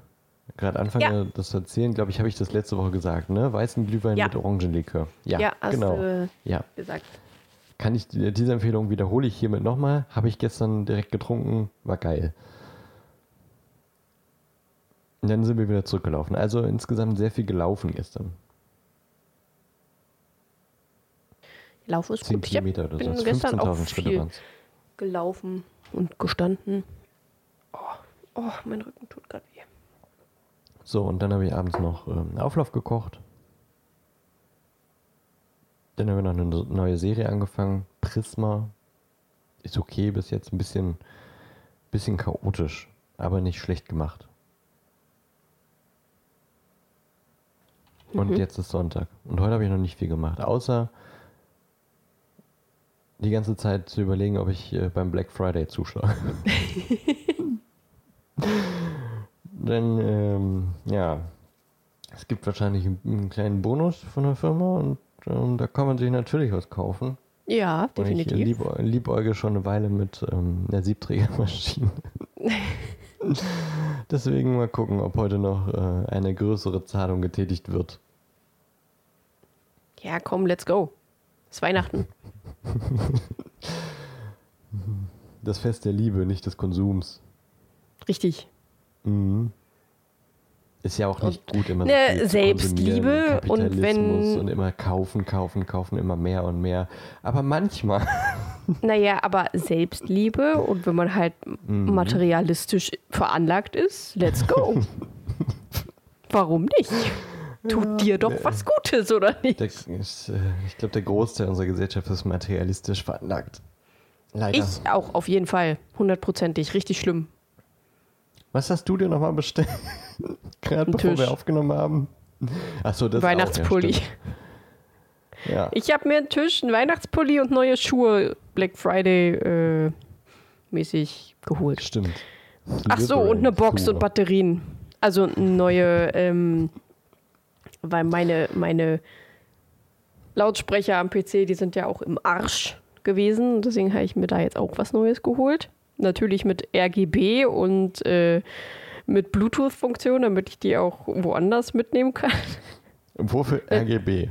äh, anfange, Ja. das zu erzählen, glaube ich, habe ich das letzte Woche gesagt, ne? Weißen Glühwein Ja. mit Orangenlikör. Ja, Ja, genau. du Ja, gesagt. kann ich, diese Empfehlung wiederhole ich hiermit nochmal. Habe ich gestern direkt getrunken, war geil. Und dann sind wir wieder zurückgelaufen. Also insgesamt sehr viel gelaufen gestern. Laufen ist 10 gut. Ich hab, Kilometer oder bin so. gestern auch 15.000 Schritte viel gelaufen und gestanden. Oh, oh mein Rücken tut gerade weh. So, und dann habe ich abends noch ähm, Auflauf gekocht. Dann haben wir noch eine neue Serie angefangen. Prisma. Ist okay bis jetzt. Ein bisschen, bisschen chaotisch, aber nicht schlecht gemacht. Und Mhm. jetzt ist Sonntag. Und heute habe ich noch nicht viel gemacht. Außer die ganze Zeit zu überlegen, ob ich äh, beim Black Friday zuschlage. Denn, ähm, ja, es gibt wahrscheinlich einen, einen kleinen Bonus von der Firma und ähm, da kann man sich natürlich was kaufen. Ja, Und ich definitiv. lieb, liebäuge schon eine Weile mit ähm, einer Siebträgermaschine. Deswegen mal gucken, ob heute noch äh, eine größere Zahlung getätigt wird. Ja, komm, let's go. Es ist Weihnachten. Das Fest der Liebe, nicht des Konsums. Richtig. Mhm. Ist ja auch nicht gut, immer so Ne, zu Selbstliebe und wenn- und immer kaufen, kaufen, kaufen, immer mehr und mehr. Aber manchmal, Naja, aber Selbstliebe und wenn man halt Mhm. materialistisch veranlagt ist, let's go. Warum nicht? Tut dir doch was Gutes, oder nicht? der, äh, ich glaube, der Großteil unserer Gesellschaft ist materialistisch veranlagt. Leider. Ich auch, auf jeden Fall. Hundertprozentig. Richtig schlimm. Was hast du dir nochmal bestellt? Gerade bevor Tisch. wir aufgenommen haben. Achso, das Weihnachtspulli. Auch, ja, ja. Ich habe mir einen Tisch, einen Weihnachtspulli und neue Schuhe Black Friday äh, mäßig geholt. stimmt. Ach so, und eine Box und Batterien. Also neue, ähm, weil meine, meine Lautsprecher am PC, die sind ja auch im Arsch gewesen. Deswegen habe ich mir da jetzt auch was Neues geholt. Natürlich mit RGB und äh, mit Bluetooth-Funktion, damit ich die auch woanders mitnehmen kann. Wofür RGB?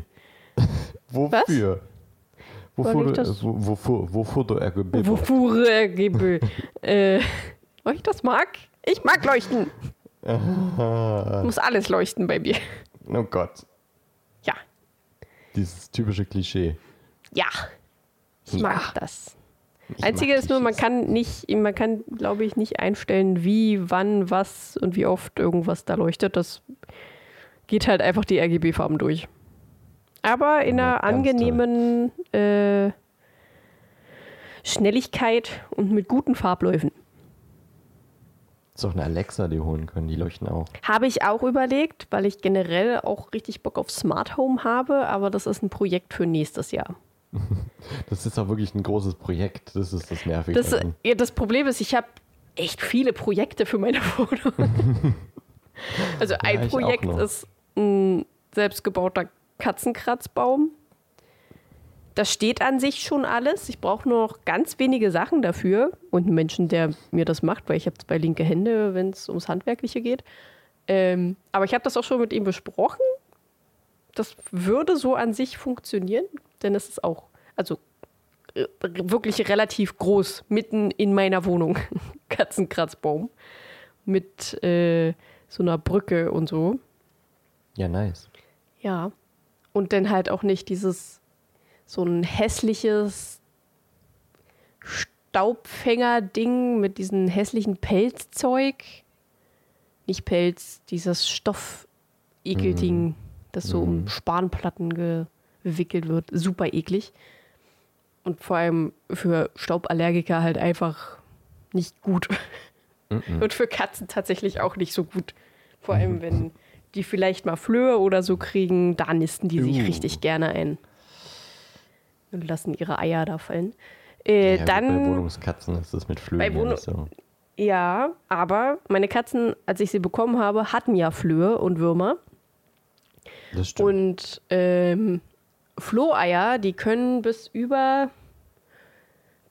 Wofür? Wofür, Soll ich das- wo, wofür, wofür du RGB? Wofür RGB? äh, ich das mag? Ich mag leuchten. Ah, Muss alles leuchten bei mir. Oh Gott, Ja, dieses typische Klischee. ja. Ich mag Ja. das. Ich Einzige ist nur, man kann nicht, man kann, glaube ich, nicht einstellen, wie, wann, was und wie oft irgendwas da leuchtet. Das geht halt einfach die RGB-Farben durch. Aber in Ja, einer angenehmen äh, Schnelligkeit und mit guten Farbläufen. Ist doch eine Alexa, die holen können, die leuchten auch. Habe ich auch überlegt, weil ich generell auch richtig Bock auf Smart Home habe, aber das ist ein Projekt für nächstes Jahr. Das ist auch wirklich ein großes Projekt. Das ist das Nervige. Das, ja, das Problem ist, ich habe echt viele Projekte für meine Wohnung. also ein auch Projekt ist ein selbstgebauter Katzenkratzbaum. Das steht an sich schon alles. Ich brauche nur noch ganz wenige Sachen dafür und einen Menschen, der mir das macht, weil ich habe zwei linke Hände, wenn es ums Handwerkliche geht. Ähm, aber ich habe das auch schon mit ihm besprochen. Das würde so an sich funktionieren, denn es ist auch, also äh, wirklich relativ groß, mitten in meiner Wohnung. Katzenkratzbaum. Mit äh, so einer Brücke und so. ja, nice. Ja. Und dann halt auch nicht dieses so ein hässliches Staubfänger-Ding mit diesem hässlichen Pelzzeug. Nicht Pelz, dieses Stoff-Ekelding, das so um Spanplatten gewickelt wird. Super eklig. Und vor allem für Stauballergiker halt einfach nicht gut. Und für Katzen tatsächlich auch nicht so gut. Vor allem, wenn die vielleicht mal Flöhe oder so kriegen, da nisten die sich Uh. richtig gerne ein. Und lassen ihre Eier da fallen. Äh, ja, dann. bei Wohnungskatzen ist das mit Flöhen Wohnung- so. Ja, aber meine Katzen, als ich sie bekommen habe, hatten ja Flöhe und Würmer. Das stimmt. Und ähm, Floheier, die können bis über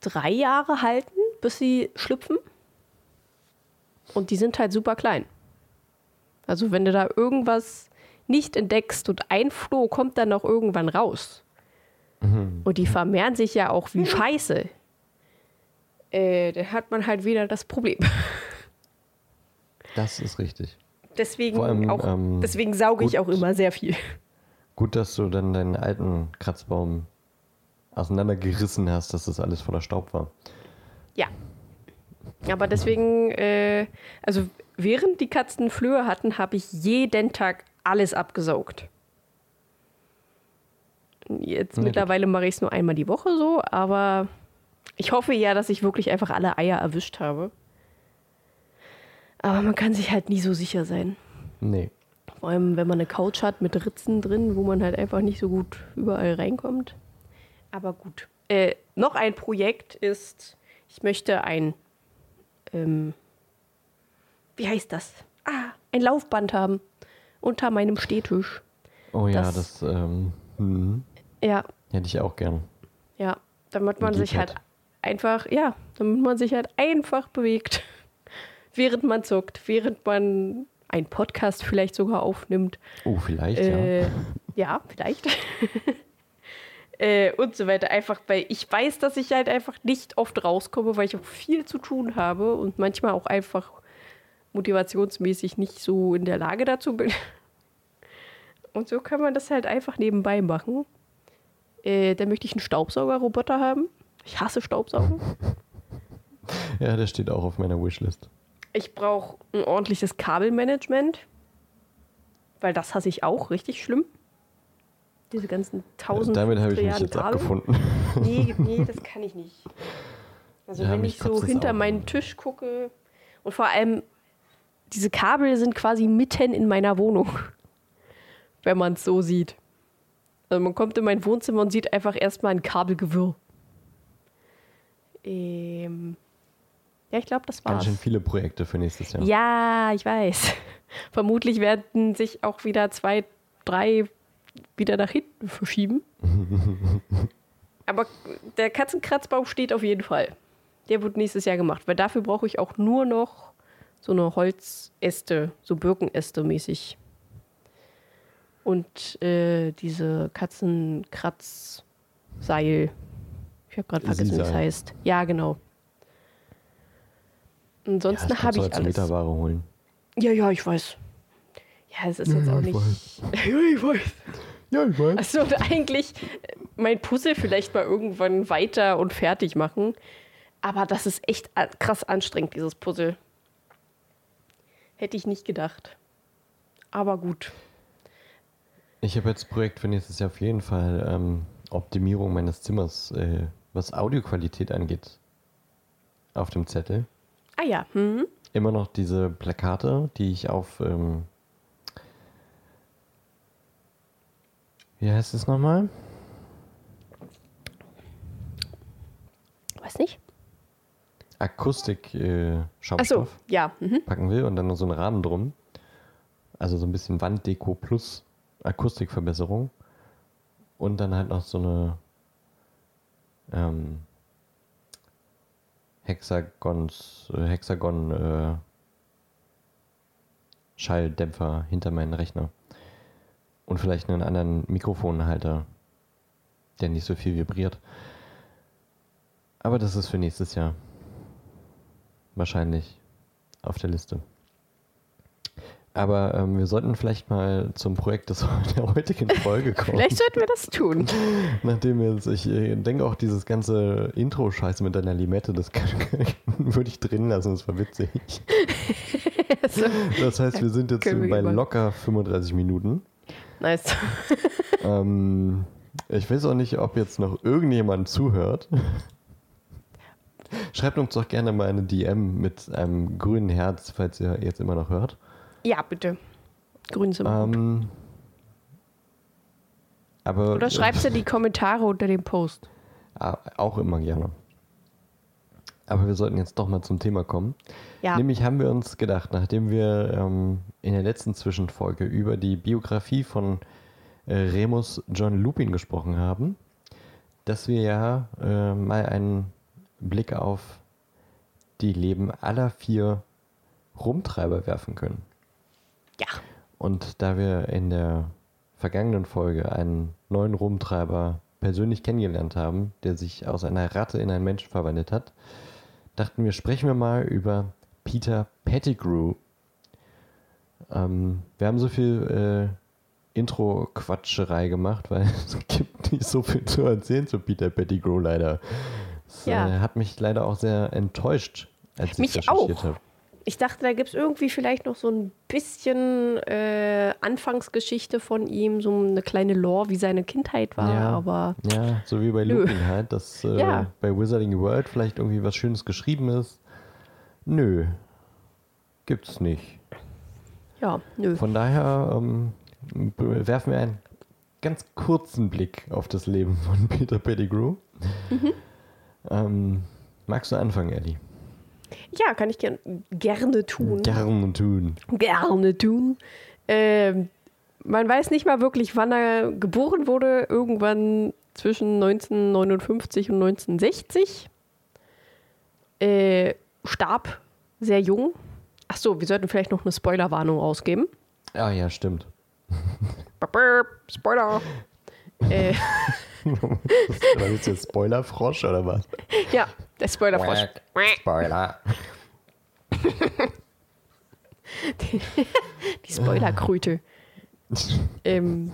drei Jahre halten, bis sie schlüpfen. Und die sind halt super klein. Also wenn du da irgendwas nicht entdeckst und ein Floh kommt dann noch irgendwann raus. Und die vermehren sich ja auch wie Scheiße. Äh, dann hat man halt wieder das Problem. das ist richtig. Deswegen, Vor allem, auch, ähm, deswegen sauge ich gut. auch immer sehr viel. Gut, dass du dann deinen alten Kratzbaum auseinandergerissen hast, dass das alles voller Staub war. Ja. Aber deswegen, äh, also während die Katzen Flöhe hatten, habe ich jeden Tag alles abgesaugt. Jetzt gut. mittlerweile mache ich es nur einmal die Woche so, aber ich hoffe ja, dass ich wirklich einfach alle Eier erwischt habe. Aber man kann sich halt nie so sicher sein. Nee. Vor allem, wenn man eine Couch hat mit Ritzen drin, wo man halt einfach nicht so gut überall reinkommt. Aber gut. Äh, noch ein Projekt ist, ich möchte ein, ähm, wie heißt das? Ah, ein Laufband haben unter meinem Stehtisch. Oh ja, Das- das, ähm, hm, Ja, hätte ich auch gern. ja, damit man sich halt einfach, ja, damit man sich halt einfach bewegt, während man zockt, während man einen Podcast vielleicht sogar aufnimmt. Oh, vielleicht, Äh, ja. ja, vielleicht. äh, und so weiter. Einfach, weil ich weiß, dass ich halt einfach nicht oft rauskomme, weil ich auch viel zu tun habe und manchmal auch einfach motivationsmäßig nicht so in der Lage dazu bin. Und so kann man das halt einfach nebenbei machen. Äh, dann möchte ich einen Staubsaugerroboter haben. Ich hasse Staubsaugen. Ja, der steht auch auf meiner Wishlist. Ich brauche ein ordentliches Kabelmanagement. Weil das hasse ich auch richtig schlimm. Diese ganzen tausend Damit habe ich mich jetzt Kabel. abgefunden. Nee, nee, das kann ich nicht. Also Ja, wenn ich so hinter meinen. Tisch gucke und vor allem diese Kabel sind quasi mitten in meiner Wohnung, wenn man es so sieht. Also man kommt in mein Wohnzimmer und sieht einfach erstmal ein Kabelgewirr. Ähm ja, ich glaube, das Ganz war's. schön viele Projekte für nächstes Jahr. Ja, ich weiß. Vermutlich werden sich auch wieder zwei, drei wieder nach hinten verschieben. Aber der Katzenkratzbaum steht auf jeden Fall. Der wird nächstes Jahr gemacht, weil dafür brauche ich auch nur noch so eine Holzäste, so Birkenäste mäßig. Und äh, diese Katzenkratzseil. Ich habe gerade vergessen, wie es heißt. Ja, genau. Ansonsten das habe ich als alles. Meterware holen. Ja, ja, ich weiß. Ja, es ist jetzt Ja, auch ich nicht. Ja, ich weiß. Ja, ich weiß. Also eigentlich äh, mein Puzzle vielleicht mal irgendwann weiter und fertig machen. Aber das ist echt krass anstrengend, dieses Puzzle. Hätte ich nicht gedacht. Aber gut. Ich habe jetzt Projekt für nächstes Jahr auf jeden Fall ähm, Optimierung meines Zimmers, äh, was Audioqualität angeht, auf dem Zettel. Ah ja, hm. Immer noch diese Plakate, die ich auf, ähm, wie heißt es nochmal? weiß nicht. Akustik äh, Achso, Schaumstoff ja. Mhm. packen will und dann noch so einen Rahmen drum. Also so ein bisschen Wanddeko plus Akustikverbesserung. Und dann halt noch so eine ähm, Hexagons, Hexagon äh, Schalldämpfer hinter meinen Rechner. Und vielleicht einen anderen Mikrofonhalter, der nicht so viel vibriert. Aber das ist für nächstes Jahr wahrscheinlich auf der Liste. Aber ähm, wir sollten vielleicht mal zum Projekt des, der heutigen Folge kommen. Vielleicht sollten wir das tun. Nachdem wir jetzt, ich äh, denke auch dieses ganze Intro-Scheiße mit deiner Limette, das kann, würde ich drin lassen, das war witzig. Also, Das heißt, wir sind jetzt wir bei über- locker 35 Minuten. nice. Ähm, ich weiß auch nicht, ob jetzt noch irgendjemand zuhört. Schreibt uns doch gerne mal eine DM mit einem grünen Herz, falls ihr jetzt immer noch hört. Ja, bitte. Grün sind. Ähm, aber Oder schreibt in die Kommentare unter dem Post. Ah, Auch immer gerne. Aber wir sollten jetzt doch mal zum Thema kommen. Ja. Nämlich haben wir uns gedacht, nachdem wir ähm, in der letzten Zwischenfolge über die Biografie von äh, Remus John Lupin gesprochen haben, dass wir ja äh, mal einen Blick auf die Leben aller vier Rumtreiber werfen können. Ja. Und da wir in der vergangenen Folge einen neuen Rumtreiber persönlich kennengelernt haben, der sich aus einer Ratte in einen Menschen verwandelt hat, dachten wir, sprechen wir mal über Peter Pettigrew. Ähm, wir haben so viel äh, Intro-Quatscherei gemacht, weil es gibt nicht so viel zu erzählen zu Peter Pettigrew leider. Es Ja. äh, hat mich leider auch sehr enttäuscht, als Mich ich recherchiert habe. Ich dachte, da gibt es irgendwie vielleicht noch so ein bisschen äh, Anfangsgeschichte von ihm, so eine kleine Lore, wie seine Kindheit war, Ja. aber Ja, so wie bei Nö. Lupin halt, dass äh, Ja. bei Wizarding World vielleicht irgendwie was Schönes geschrieben ist. Nö, gibt's nicht. ja, nö. Von daher ähm, werfen wir einen ganz kurzen Blick auf das Leben von Peter Pettigrew. Mhm. Ähm, magst du anfangen, Ellie? Ja, kann ich gern, gerne tun. Gerne tun. Gerne tun. Ähm, man weiß nicht mal wirklich, wann er geboren wurde. Irgendwann zwischen 1959 und 1960. Äh, starb sehr jung. Ach so, wir sollten vielleicht noch eine Spoilerwarnung rausgeben. Ah ja, stimmt. Spoiler. äh, Was ist jetzt Spoilerfrosch oder was? ja, der Spoilerfrosch. Spoiler. Die, die Spoilerkröte. ähm,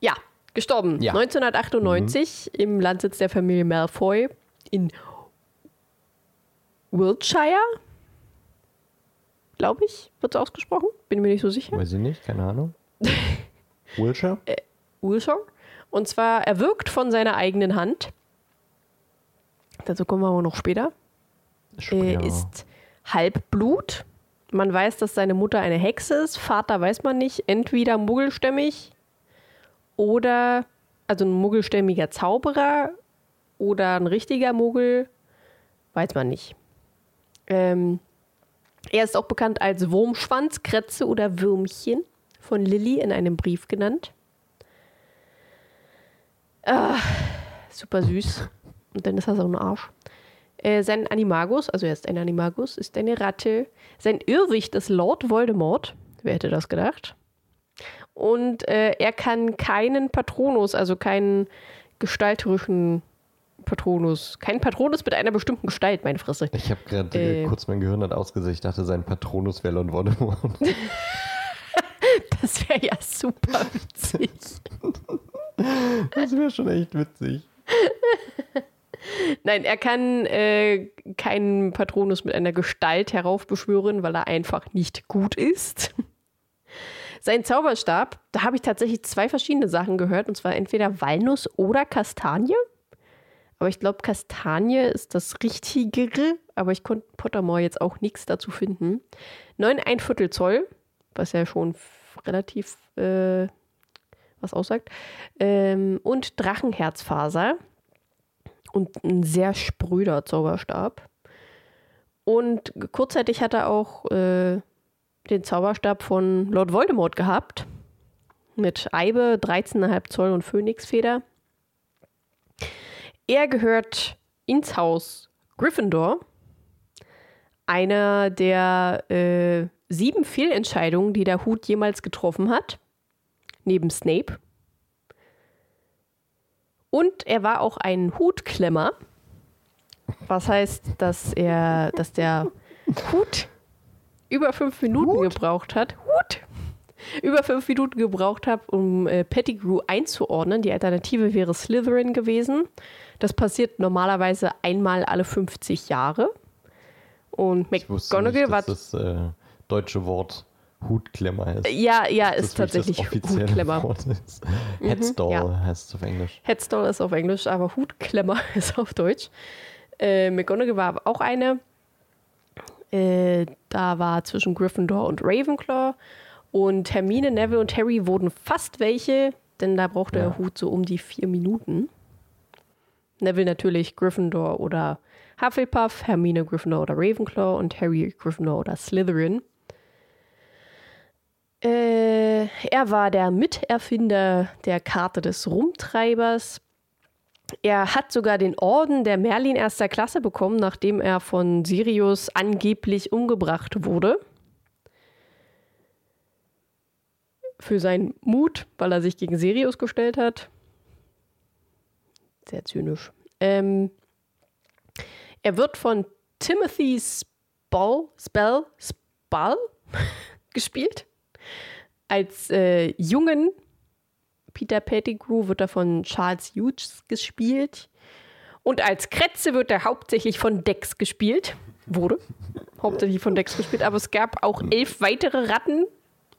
ja, gestorben. Ja. 1998 im Landsitz der Familie Malfoy in Wiltshire. Glaube ich, wird es ausgesprochen. Bin mir nicht so sicher. Weiß ich nicht, keine Ahnung. Wilshire? Wilshire. Und zwar erwürgt von seiner eigenen Hand. Dazu kommen wir aber noch später. Äh, Ja. ist Halbblut. Man weiß, dass seine Mutter eine Hexe ist. Vater weiß man nicht. Entweder muggelstämmig oder, also ein muggelstämmiger Zauberer oder ein richtiger Muggel. Weiß man nicht. Ähm, er ist auch bekannt als Wurmschwanz, Kretze oder Würmchen. Von Lilly in einem Brief genannt. Ah, super süß. Und dann ist er so ein Arsch. Äh, sein Animagus, also er ist ein Animagus, ist eine Ratte. Sein Irrwicht ist Lord Voldemort. Wer hätte das gedacht? Und äh, er kann keinen Patronus, also keinen gestalterischen Patronus, keinen Patronus mit einer bestimmten Gestalt, meine Fresse. Ich habe gerade Äh. kurz mein Gehirn hat ausgesetzt. Ich dachte, sein Patronus wäre Lord Voldemort. Das wäre ja super witzig. Das wäre schon echt witzig. Nein, er kann äh, keinen Patronus mit einer Gestalt heraufbeschwören, weil er einfach nicht gut ist. Sein Zauberstab, da habe ich tatsächlich zwei verschiedene Sachen gehört, und zwar entweder Walnuss oder Kastanie. Aber ich glaube, Kastanie ist das Richtigere, aber ich konnte Pottermore jetzt auch nichts dazu finden. 9 ein Viertel Zoll, was ja schon relativ äh, was aussagt. Ähm, und Drachenherzfaser und ein sehr spröder Zauberstab. Und kurzzeitig hat er auch äh, den Zauberstab von Lord Voldemort gehabt. Mit Eibe, 13,5 Zoll und Phönixfeder. Er gehört ins Haus Gryffindor. Einer der äh, sieben Fehlentscheidungen, die der Hut jemals getroffen hat. Neben Snape. Und er war auch ein Hutklemmer. Was heißt, dass er, dass der Hut über fünf Minuten gebraucht hat. Hut! Über fünf Minuten gebraucht hat, um äh, Pettigrew einzuordnen. Die Alternative wäre Slytherin gewesen. Das passiert normalerweise einmal alle 50 Jahre. Und McGonagall war dass das äh, deutsche Wort Hutklemmer ist. ja, ja, Das ist tatsächlich Hutklemmer. Wort ist. Headstall ja. heißt es auf Englisch. Headstall ist auf Englisch, aber Hutklemmer ist auf Deutsch. Äh, McGonagall war auch eine. Äh, da war zwischen Gryffindor und Ravenclaw. Und Hermine, Neville und Harry wurden fast welche, denn da brauchte Ja. der Hut so um die vier Minuten. Neville natürlich Gryffindor oder Hufflepuff, Hermine Gryffindor oder Ravenclaw und Harry Gryffindor oder Slytherin. Äh, er war der Miterfinder der Karte des Rumtreibers. Er hat sogar den Orden der Merlin erster Klasse bekommen, nachdem er von Sirius angeblich umgebracht wurde. Für seinen Mut, weil er sich gegen Sirius gestellt hat. Sehr zynisch. Ähm, er wird von Timothy Spall, Spell, Spall gespielt. Als äh, jungen Peter Pettigrew wird er von Charles Hughes gespielt. Und als Kretze wird er hauptsächlich von Dex gespielt. Wurde hauptsächlich von Dex gespielt. Aber es gab auch elf weitere Ratten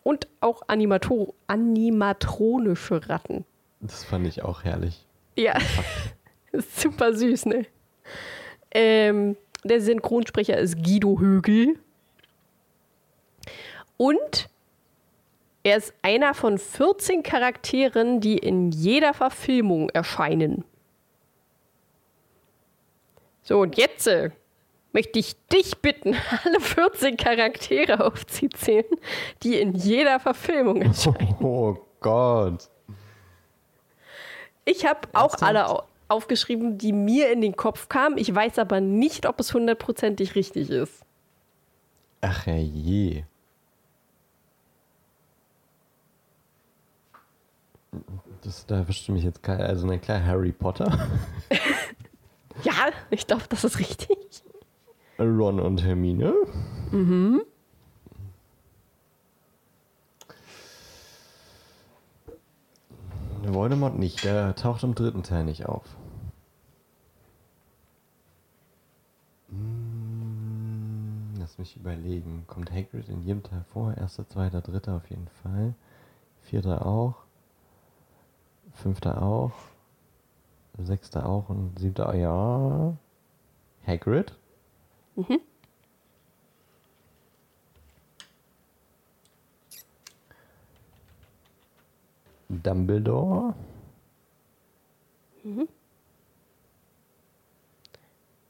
und auch Animator animatronische Ratten. Das fand ich auch herrlich. Ja, super süß, ne? Ähm, der Synchronsprecher ist Guido Högel. Und er ist einer von 14 Charakteren, die in jeder Verfilmung erscheinen. So, und jetzt äh, möchte ich dich bitten, alle 14 Charaktere aufzuzählen, die in jeder Verfilmung erscheinen. Oh Gott. Ich habe auch alle au- aufgeschrieben, die mir in den Kopf kamen. Ich weiß aber nicht, ob es hundertprozentig richtig ist. Ach je. Das, da erwischt mich jetzt kein, also na klar, Harry Potter. Ja, ich glaube, das ist richtig. Ron und Hermine. Mhm. Voldemort nicht, der taucht im dritten Teil nicht auf. Hm, Lass mich überlegen. Kommt Hagrid in jedem Teil vor? Erster, zweiter, dritter auf jeden Fall. Vierter auch. Fünfter auch. Sechster auch und siebter, ja. Hagrid? Mhm. Dumbledore?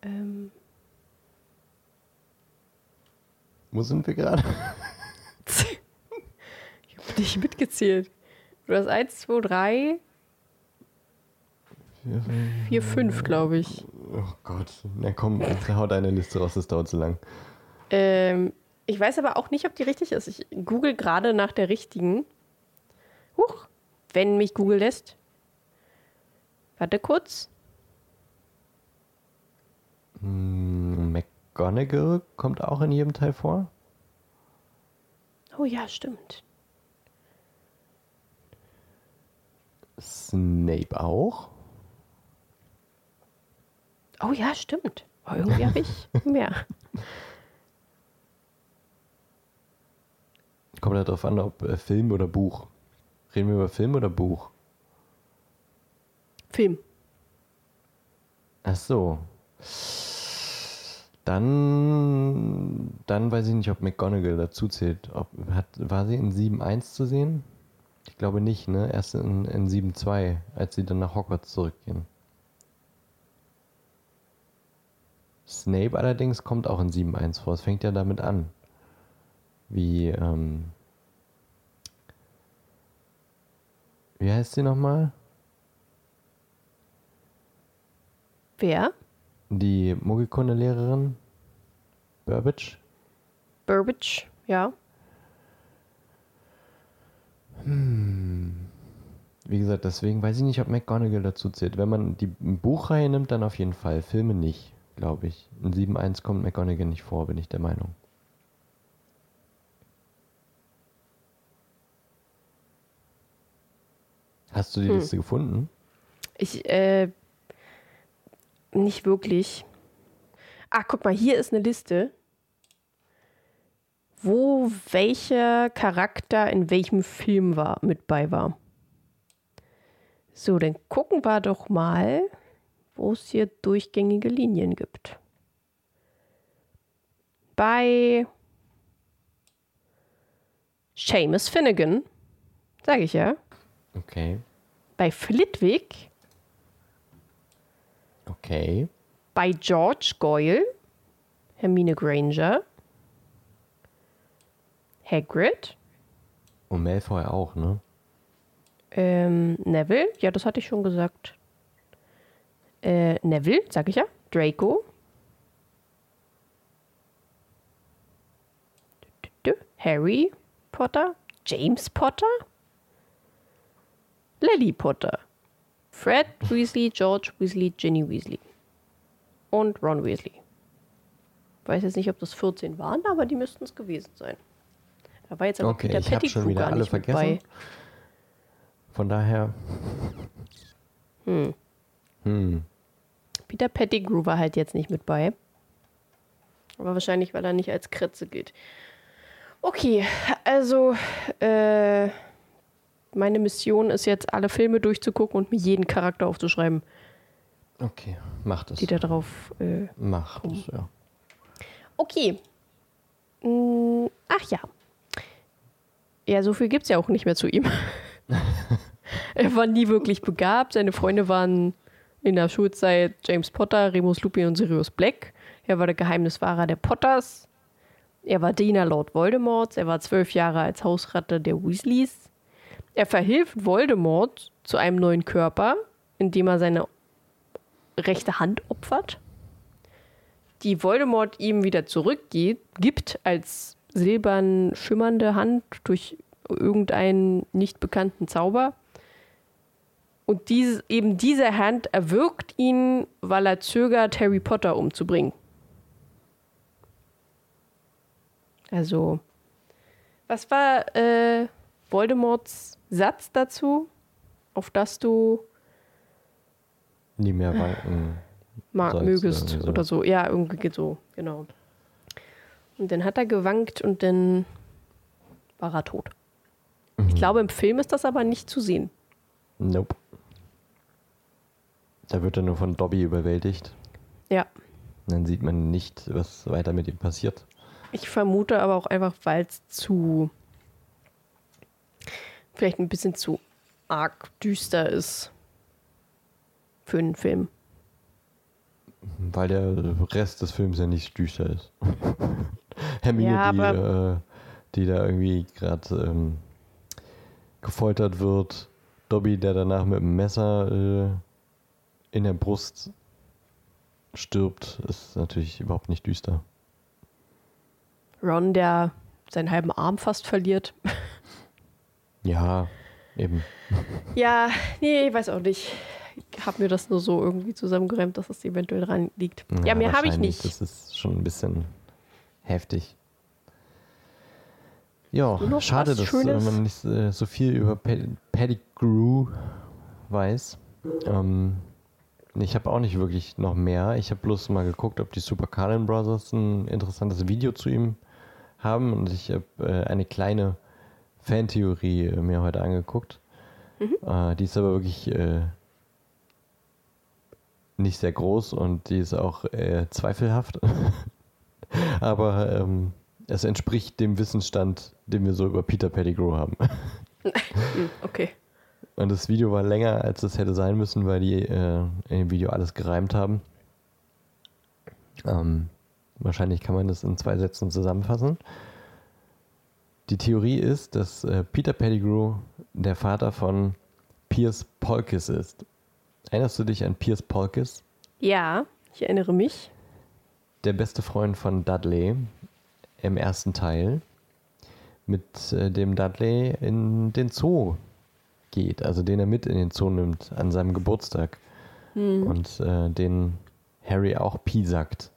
Ähm, Wo sind wir gerade? ich habe nicht mitgezählt. Du hast 1, 2, 3, 4, 5, glaube ich. Oh Gott. Na komm, hau deine Liste raus, das dauert zu lang. Ähm, ich weiß aber auch nicht, ob die richtig ist. Ich google gerade nach der richtigen. Huch, wenn mich Google lässt. Warte kurz. Hm, McGonagall kommt auch in jedem Teil vor. Oh ja, stimmt. Snape auch. Oh ja, stimmt. Oh, irgendwie habe ich mehr. Kommt ja darauf an, ob äh, Film oder Buch. Reden wir über Film oder Buch? Film. Ach so. Dann, dann weiß ich nicht, ob McGonagall dazu zählt. Ob, hat, war sie in 7.1 zu sehen? Ich glaube nicht, ne? Erst in, in 7.2, als sie dann nach Hogwarts zurückgehen. Snape allerdings kommt auch in 7.1 vor. Es fängt ja damit an. Wie, ähm, wie heißt sie nochmal? Wer? Die Muggelkunde-Lehrerin? Burbage? Burbage, ja. Wie gesagt, deswegen weiß ich nicht, ob McGonagall dazu zählt. Wenn man die Buchreihe nimmt, dann auf jeden Fall. Filme nicht, glaube ich. In 7.1 kommt McGonagall nicht vor, bin ich der Meinung. Hast du die Hm. Liste gefunden? Ich, äh, nicht wirklich. Ah, guck mal, hier ist eine Liste, wo welcher Charakter in welchem Film war, mit bei war. So, dann gucken wir doch mal, wo es hier durchgängige Linien gibt. Bei Seamus Finnegan, sage ich ja. Okay. Bei Flitwick, Okay. bei George Goyle, Hermine Granger, Hagrid, Und Malfoy auch, ne? ähm, Neville, ja, das hatte ich schon gesagt. Äh, Neville, sag ich ja, Draco. Harry Potter, James Potter, Lily Potter, Fred Weasley, George Weasley, Ginny Weasley und Ron Weasley. Weiß jetzt nicht, ob das 14 waren, aber die müssten es gewesen sein. Da war jetzt aber Okay, Peter ich habe schon wieder alle vergessen. bei. Von daher. Hm. Hm. Peter Pettigrew war halt jetzt nicht mit bei. Aber wahrscheinlich, weil er nicht als Kretze gilt. Okay, also äh, meine Mission ist jetzt, alle Filme durchzugucken und mir jeden Charakter aufzuschreiben, Okay, mach das. die da drauf. Äh, Mach das, ja. okay. Mm, ach ja. Ja, so viel gibt es ja auch nicht mehr zu ihm. er war nie wirklich begabt. Seine Freunde waren in der Schulzeit James Potter, Remus Lupin und Sirius Black. Er war der Geheimniswahrer der Potters. Er war Diener Lord Voldemorts. Er war zwölf Jahre als Hausratte der Weasleys. Er verhilft Voldemort zu einem neuen Körper, indem er seine rechte Hand opfert, die Voldemort ihm wieder zurückgibt als silbern schimmernde Hand durch irgendeinen nicht bekannten Zauber. Und diese, eben diese Hand erwürgt ihn, weil er zögert, Harry Potter umzubringen. Also, was war äh, Voldemorts Satz dazu, auf das du Nie mehr wanken. ma Sollst, mögest irgendwie so. oder so. Ja, irgendwie geht so, genau. Und dann hat er gewankt und dann war er tot. Ich glaube, im Film ist das aber nicht zu sehen. Nope. Da wird er nur von Dobby überwältigt. Ja. Und dann sieht man nicht, was weiter mit ihm passiert. Ich vermute aber auch einfach, weil es zu. vielleicht ein bisschen zu arg düster ist. Für einen Film. Weil der Rest des Films ja nicht düster ist. Hermine, Ja, die, äh, die da irgendwie gerade ähm, gefoltert wird. Dobby, der danach mit dem Messer äh, in der Brust stirbt, ist natürlich überhaupt nicht düster. Ron, der seinen halben Arm fast verliert. Ja, eben. Ja, nee, ich weiß auch nicht. Ich habe mir das nur so irgendwie zusammengeräumt, dass es eventuell dran liegt. Ja, mehr habe ich nicht. Das ist schon ein bisschen heftig. Ja, schade, dass äh, Schönes? man nicht äh, so viel über Pe- Pettigrew weiß. Ähm, ich habe auch nicht wirklich noch mehr. Ich habe bloß mal geguckt, ob die Super Carlin Brothers ein interessantes Video zu ihm haben. Und ich habe äh, eine kleine Fantheorie äh, mir heute angeguckt. Äh, die ist aber wirklich äh, nicht sehr groß und die ist auch äh, zweifelhaft. aber ähm, es entspricht dem Wissensstand, den wir so über Peter Pettigrew haben. Hm, okay. Und das Video war länger, als es hätte sein müssen, weil die äh, in dem Video alles gereimt haben. Ähm, wahrscheinlich kann man das in zwei Sätzen zusammenfassen. Die Theorie ist, dass äh, Peter Pettigrew der Vater von Piers Polkis ist. Erinnerst du dich an Piers Polkis? Ja, ich erinnere mich. Der beste Freund von Dudley im ersten Teil, mit äh, dem Dudley in den Zoo geht, also den er mit in den Zoo nimmt an seinem Geburtstag und äh, den Harry auch Pi sagt.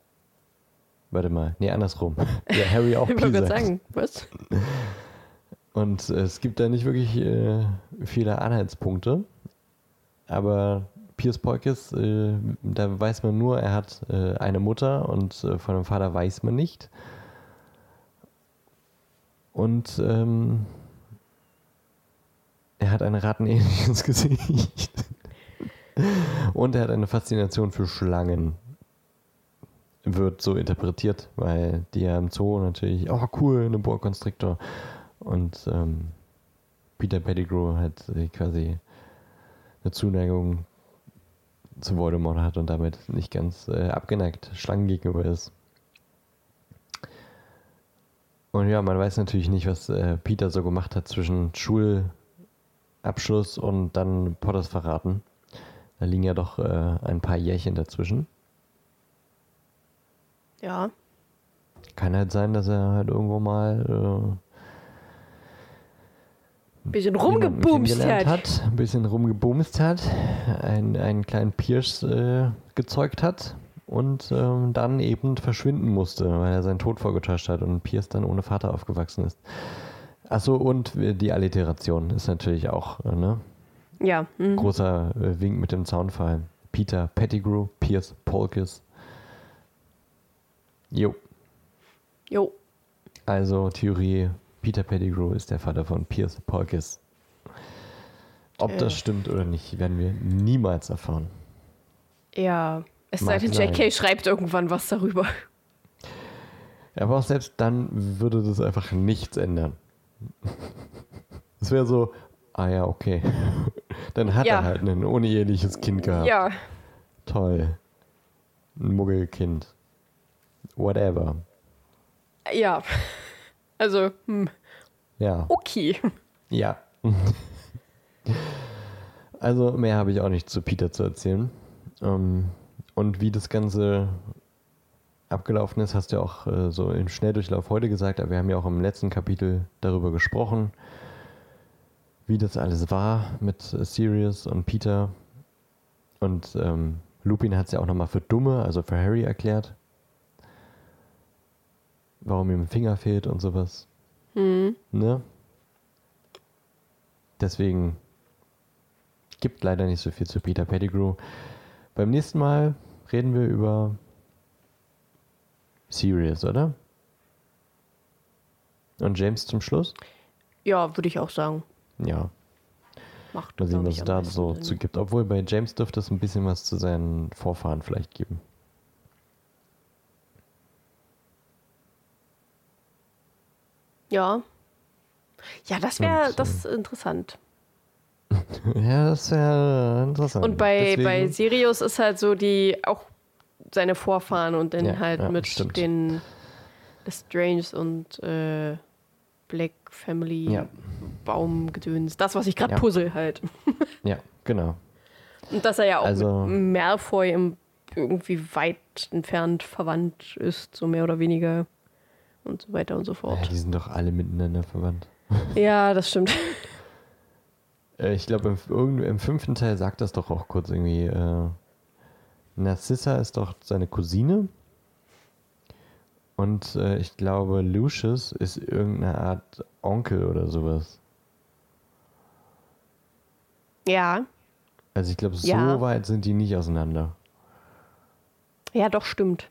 Warte mal, nee, andersrum. Ja, Harry auch Ich Pi sagt. sagen, was? Und äh, es gibt da nicht wirklich äh, viele Anhaltspunkte. Aber Piers Polkis, äh, da weiß man nur, er hat äh, eine Mutter und äh, von dem Vater weiß man nicht. Und ähm, er hat ein rattenähnliches Gesicht. und er hat eine Faszination für Schlangen. Wird so interpretiert, weil die ja im Zoo natürlich, oh cool, eine Boa Constrictor. Und ähm, Peter Pettigrew hat quasi eine Zuneigung zu Voldemort hat und damit nicht ganz äh, abgeneigt Schlangen gegenüber ist. Und ja, man weiß natürlich nicht, was äh, Peter so gemacht hat zwischen Schulabschluss und dann Potters verraten. Da liegen ja doch äh, ein paar Jährchen dazwischen. Ja. Kann halt sein, dass er halt irgendwo mal äh, Bisschen rumgebumst hat. hat, ein bisschen rumgebumst hat, einen, einen kleinen Pierce äh, gezeugt hat und ähm, dann eben verschwinden musste, weil er seinen Tod vorgetäuscht hat und Pierce dann ohne Vater aufgewachsen ist. Achso, und die Alliteration ist natürlich auch äh, ne? Ja. Mhm. großer äh, Wink mit dem Zaunfall. Peter Pettigrew, Pierce Polkis. Jo, Jo. also Theorie, Peter Pettigrew ist der Vater von Pierce Polkis. Ob Äh. das stimmt oder nicht, werden wir niemals erfahren. Ja. Es sei denn. JK schreibt irgendwann was darüber. Aber auch selbst dann würde das einfach nichts ändern. Es wäre so, ah ja, okay. Dann hat Ja. er halt ein uneheliches Kind gehabt. Ja. Toll. Ein Muggelkind. Whatever. Ja. Also, hm, Ja. okay. Ja. Also mehr habe ich auch nicht zu Peter zu erzählen. Ähm, und wie das Ganze abgelaufen ist, hast du ja auch äh, so im Schnelldurchlauf heute gesagt, aber wir haben ja auch im letzten Kapitel darüber gesprochen, wie das alles war mit äh, Sirius und Peter. Und ähm, Lupin hat es ja auch nochmal für Dumme, also für Harry erklärt. warum ihm ein Finger fehlt und sowas. Hm. Ne? Deswegen gibt leider nicht so viel zu Peter Pettigrew. Beim nächsten Mal reden wir über Sirius, oder? Und James zum Schluss? Ja, würde ich auch sagen. Ja, Macht, mal sehen, was es da so Sinn. zu gibt. Obwohl bei James dürfte es ein bisschen was zu seinen Vorfahren vielleicht geben. Ja. Ja, das wäre das ist interessant. ja, das ja interessant. Und bei, Deswegen- bei Sirius ist halt so die auch seine Vorfahren und dann Ja, halt ja, mit stimmt. den Strange und äh, Black Family Ja. Baumgedöns. Das, was ich gerade Ja. puzzle halt. Ja, genau. Und dass er ja auch Also- mit Malfoy im, irgendwie weit entfernt verwandt ist, so mehr oder weniger. Und so weiter und so Ja, fort. die sind doch alle miteinander verwandt. Ja, das stimmt. Äh, Ich glaube, im, im fünften Teil sagt das doch auch kurz irgendwie. Äh, Narcissa ist doch seine Cousine. Und äh, ich glaube, Lucius ist irgendeine Art Onkel oder sowas. Ja, Also ich glaube, so Ja. weit sind die nicht auseinander. ja, doch, stimmt.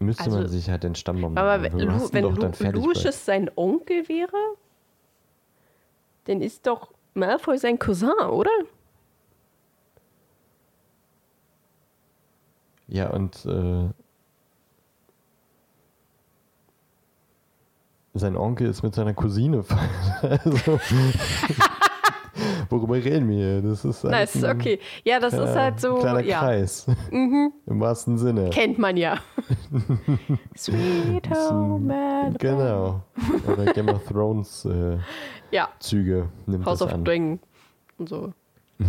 Müsste man Also- sich halt den Stammbaum Aber wenn, Lu, wenn doch Lu, dann fertig Lucius sein Onkel wäre, dann ist doch Malfoy sein Cousin, oder? Ja, und äh, sein Onkel ist mit seiner Cousine. also, worüber reden wir hier? Das ist Nice, ein okay. Ja, das ist kleiner- halt so, kleiner ja, Kreis. Im wahrsten Sinne. kennt man ja. Sweet Home Alabama. Genau. Oder Game of Thrones äh, Ja, Züge nimmt House das of an. Dragon und so.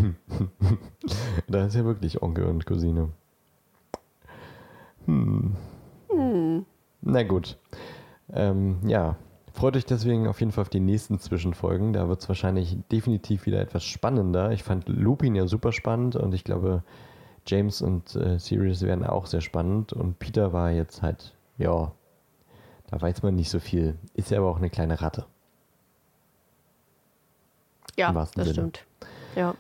Da ist ja wirklich Onkel und Cousine. Hm. Na gut. Ähm, ja, freut euch deswegen auf jeden Fall auf die nächsten Zwischenfolgen. Da wird es wahrscheinlich definitiv wieder etwas spannender. Ich fand Lupin ja super spannend und ich glaube, James und äh, Sirius werden auch sehr spannend. Und Peter war jetzt halt, ja, da weiß man nicht so viel. Ist ja aber auch eine kleine Ratte. Ja, das Sinne. stimmt. Ja.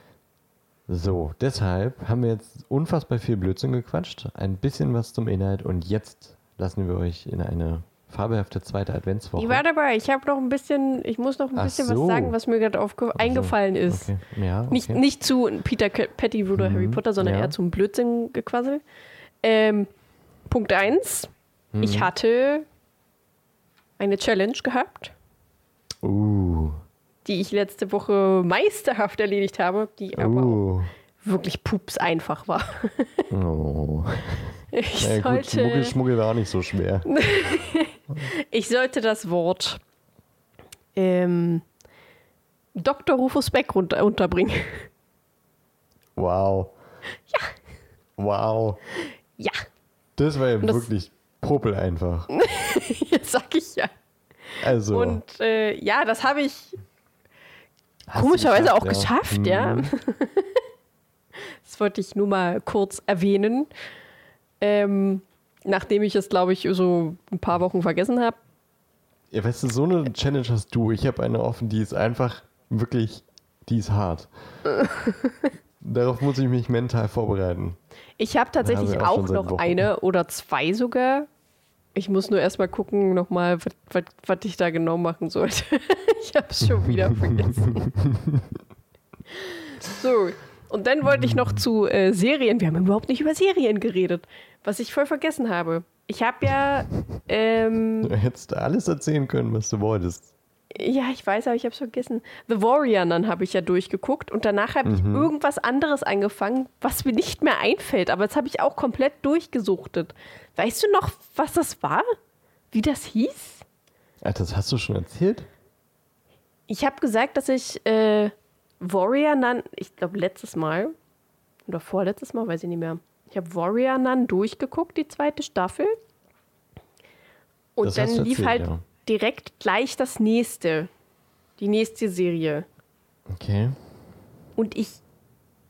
So, deshalb haben wir jetzt unfassbar viel Blödsinn gequatscht, ein bisschen was zum Inhalt und jetzt lassen wir euch in eine fabelhafte zweite Adventswoche. Ich war dabei. Ich habe noch ein bisschen, ich muss noch ein Ach bisschen so. was sagen, was mir gerade aufge- eingefallen ist. Okay. Ja, okay. Nicht, nicht zu Peter Pettigrew oder Harry Mhm, Potter, sondern ja. eher zum Blödsinn gequasselt. Ähm, Punkt 1. Mhm. Ich hatte eine Challenge gehabt, Uh, die ich letzte Woche meisterhaft erledigt habe, die aber uh. wirklich pups einfach war. Oh. Ich, Na ja, gut, Schmuggel, sollte, Schmuggel war nicht so schwer. ich sollte das Wort ähm, Dr. Rufus Beck runter, unterbringen. Wow. Ja. Wow. Ja, Das war ja das- wirklich popel einfach. jetzt sag ich ja. Also. Und äh, ja, das habe ich hast komischerweise auch ja. geschafft, ja. Mhm. Das wollte ich nur mal kurz erwähnen. Ähm, nachdem ich es, glaube ich, so ein paar Wochen vergessen habe. Ja, weißt du, so eine Challenge hast du. Ich habe eine offen, die ist einfach wirklich, die ist hart. Darauf muss ich mich mental vorbereiten. Ich habe tatsächlich wir auch auch, noch eine oder zwei sogar. Ich muss nur erstmal gucken, nochmal, was ich da genau machen sollte. ich habe es schon wieder vergessen. so, und dann wollte ich noch zu äh, Serien. Wir haben überhaupt nicht über Serien geredet, was ich voll vergessen habe. Ich habe ja, ähm, Du hättest alles erzählen können, was du wolltest. Ja, ich weiß, aber ich habe es vergessen. The Warrior dann habe ich ja durchgeguckt und danach habe ich Mhm. irgendwas anderes angefangen, was mir nicht mehr einfällt. Aber das habe ich auch komplett durchgesuchtet. Weißt du noch, was das war? Wie das hieß? Ach, das hast du schon erzählt? Ich habe gesagt, dass ich äh, Warrior Nun, ich glaube letztes Mal oder vorletztes Mal, weiß ich nicht mehr. Ich habe Warrior Nun durchgeguckt, die zweite Staffel. Und Das dann lief erzählt, halt ja. Direkt gleich das nächste, die nächste Serie. Okay. Und ich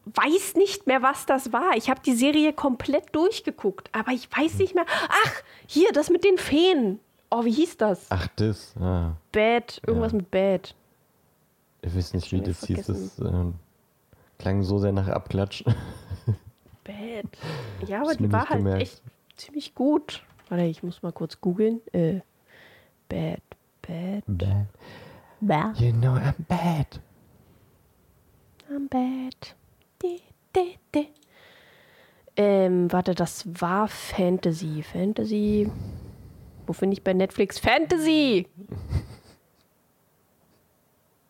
weiß nicht mehr, was das war. Ich habe die Serie komplett durchgeguckt, aber ich weiß nicht mehr. Ach, hier, das mit den Feen. Oh, wie hieß das? Ach, das. Ah. Bad, irgendwas Ja. mit Bad. Ich weiß nicht, wie das hieß. Das vergessen. äh, klang so sehr nach Abklatsch. Bad. Ja, aber die war halt gemerkt. echt ziemlich gut. Warte, ich muss mal kurz googeln. Äh, bad, bad, Bad. bad. You know I'm bad. I'm bad. Di, di, di. Ähm, warte, das war Fantasy. Fantasy. Wo finde ich bei Netflix Fantasy?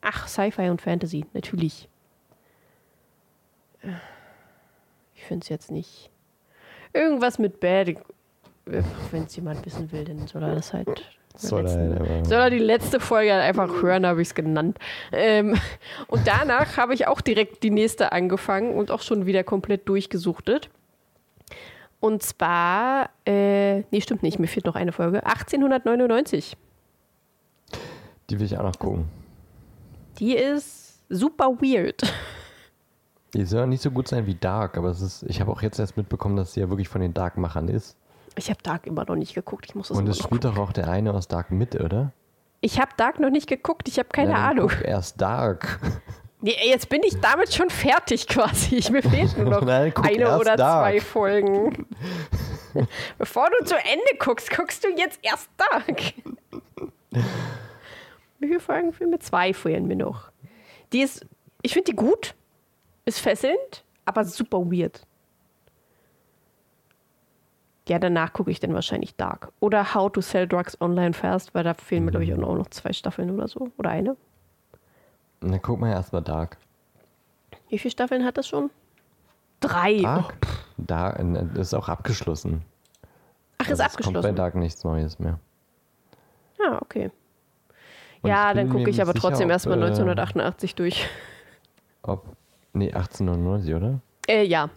Ach, Sci-Fi und Fantasy, natürlich. Ich finde es jetzt nicht. Irgendwas mit Bad. Wenn es jemand wissen will, dann soll er das halt. Soll er letzten- aber- soll er die letzte Folge halt einfach hören, habe ich es genannt. Ähm, und danach habe ich auch direkt die nächste angefangen und auch schon wieder komplett durchgesuchtet. Und zwar, äh, nee, stimmt nicht, mir fehlt noch eine Folge. 1899. Die will ich auch noch gucken. Die ist super weird. Die soll ja nicht so gut sein wie Dark, aber es ist, ich habe auch jetzt erst mitbekommen, dass sie ja wirklich von den Dark-Machern ist. Ich habe Dark immer noch nicht geguckt. Ich muss das Und es spielt doch auch der eine aus Dark mit, oder? Ich habe Dark noch nicht geguckt. Ich habe keine dann Ahnung. Erst Dark. Nee, jetzt bin ich damit schon fertig quasi. Ich, mir fehlt nur noch Nein, eine oder Dark. zwei Folgen. Bevor du zu Ende guckst, guckst du jetzt erst Dark. Wie viele Folgen fehlen mir? Zwei fehlen mir noch. Die ist, ich finde die gut, ist fesselnd, aber super weird. Ja, danach gucke ich dann wahrscheinlich Dark. Oder How to Sell Drugs Online Fast, weil da fehlen mir, glaube ich, auch noch zwei Staffeln oder so. Oder eine. Und dann guck mal erstmal Dark. Wie viele Staffeln hat das schon? Drei. Dark? Dark äh, ist auch abgeschlossen. Ach, ist Also Es kommt bei abgeschlossen. Dark nichts Neues mehr. Ah, okay. Und ja, dann gucke ich aber sicher, trotzdem erstmal äh, 1988 durch. Ob. Nee, 1899, oder? Äh, ja.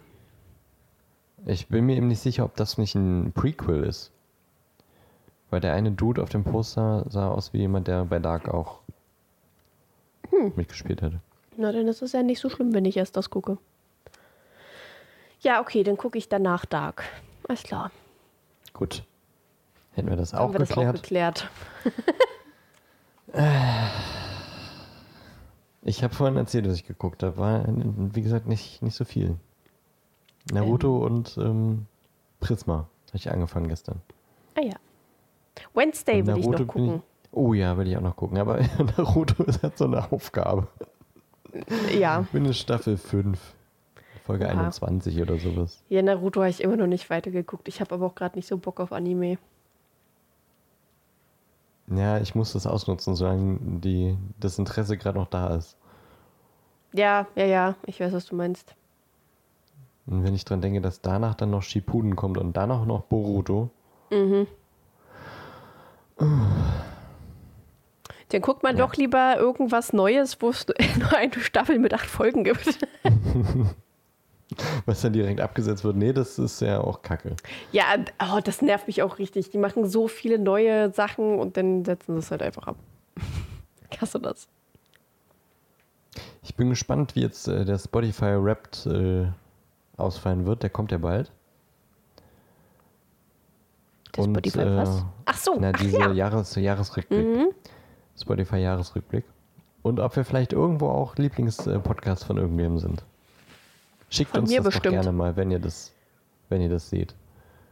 Ich bin mir eben nicht sicher, ob das nicht ein Prequel ist. Weil der eine Dude auf dem Poster sah aus wie jemand, der bei Dark auch Hm. mitgespielt hätte. Na, dann ist es ja nicht so schlimm, wenn ich erst das gucke. Ja, okay, dann gucke ich danach Dark. Alles klar. Gut. Hätten wir das auch wir das auch geklärt. geklärt. ich habe vorhin erzählt, dass ich geguckt habe. War, wie gesagt, nicht, nicht so viel. Naruto und ähm, Prisma. Habe ich angefangen gestern. Ah ja. Wednesday Und will ich noch gucken. oh ja, will ich auch noch gucken. Aber Naruto ist halt so eine Aufgabe. Ja. Ich bin in Staffel 5. Folge Oha. 21 oder sowas. Ja, Naruto habe ich immer noch nicht weitergeguckt. Ich habe aber auch gerade nicht so Bock auf Anime. Ja, ich muss das ausnutzen, solange die, das Interesse gerade noch da ist. Ja, ja, ja. Ich weiß, was du meinst. Und wenn ich dran denke, dass danach dann noch Shippuden kommt und danach noch Boruto. Dann guckt man Ja. doch lieber irgendwas Neues, wo es nur eine Staffel mit acht Folgen gibt. Was dann direkt abgesetzt wird. Nee, das ist ja auch kacke. Ja, oh, das nervt mich auch richtig. Die machen so viele neue Sachen und dann setzen sie es halt einfach ab. Hast du das? Ich bin gespannt, wie jetzt äh, der Spotify Wrapped äh, ausfallen wird. Der kommt ja bald. Der Und, Spotify äh, was? Ach so, Na, ach diese ja. Jahres Jahresrückblick. Mhm. Spotify Jahresrückblick. Und ob wir vielleicht irgendwo auch Lieblingspodcasts von irgendwem sind. Schickt Von uns das bestimmt. doch gerne mal, wenn ihr das, wenn ihr das seht.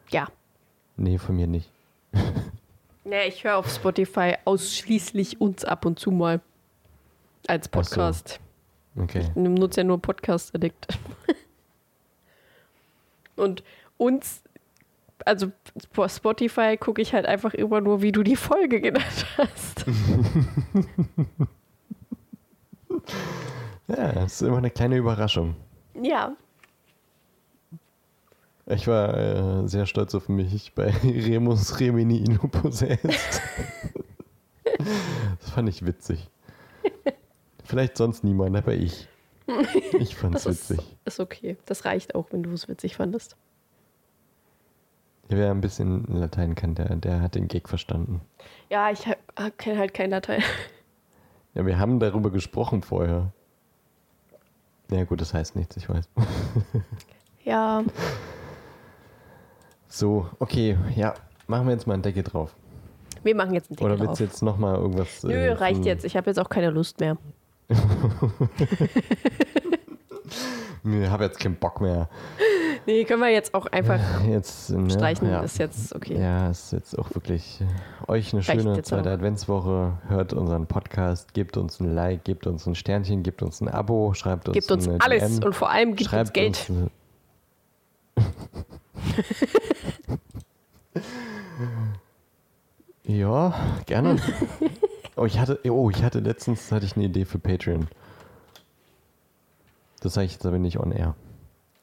Ja. Nee, von mir nicht. Nee, ich höre auf Spotify ausschließlich uns ab und zu mal als Ach so. Podcast. Okay. Ich nutze ja nur Podcast Addict. und uns, also bei Spotify gucke ich halt einfach immer nur, wie du die Folge genannt hast. Ja, das ist immer eine kleine Überraschung. ja. Ich war äh, sehr stolz auf mich bei Remus Remini Inupossessed. das fand ich witzig. Vielleicht sonst niemand, aber ich. Ich fand's Das ist, witzig. ist okay. Das reicht auch, wenn du es witzig fandest. Wer ein bisschen Latein kann, der, der hat den Gag verstanden. Ja, ich kenne halt kein Latein. Ja, wir haben darüber gesprochen vorher. Ja gut, das heißt nichts, ich weiß. Ja, So, okay, ja. Machen wir jetzt mal einen Deckel drauf. wir machen jetzt einen Oder Deckel willst du drauf. jetzt nochmal irgendwas... Nö, äh, reicht jetzt. Ich habe jetzt auch keine Lust mehr. Ich habe jetzt keinen Bock mehr. Nee, können wir jetzt auch einfach Jetzt, ne, streichen. ja. Ist jetzt okay. Ja, ist jetzt auch wirklich äh, euch eine Reicht schöne zweite. Adventswoche. Hört unseren Podcast, gebt uns ein Like, gebt uns ein Sternchen, gebt uns ein Abo, schreibt uns Gibt uns alles DM, und vor allem gibt uns Geld. Uns, ja, gerne. oh, ich hatte, oh, ich hatte letztens hatte ich eine Idee für Patreon. Das sage ich jetzt aber nicht on air.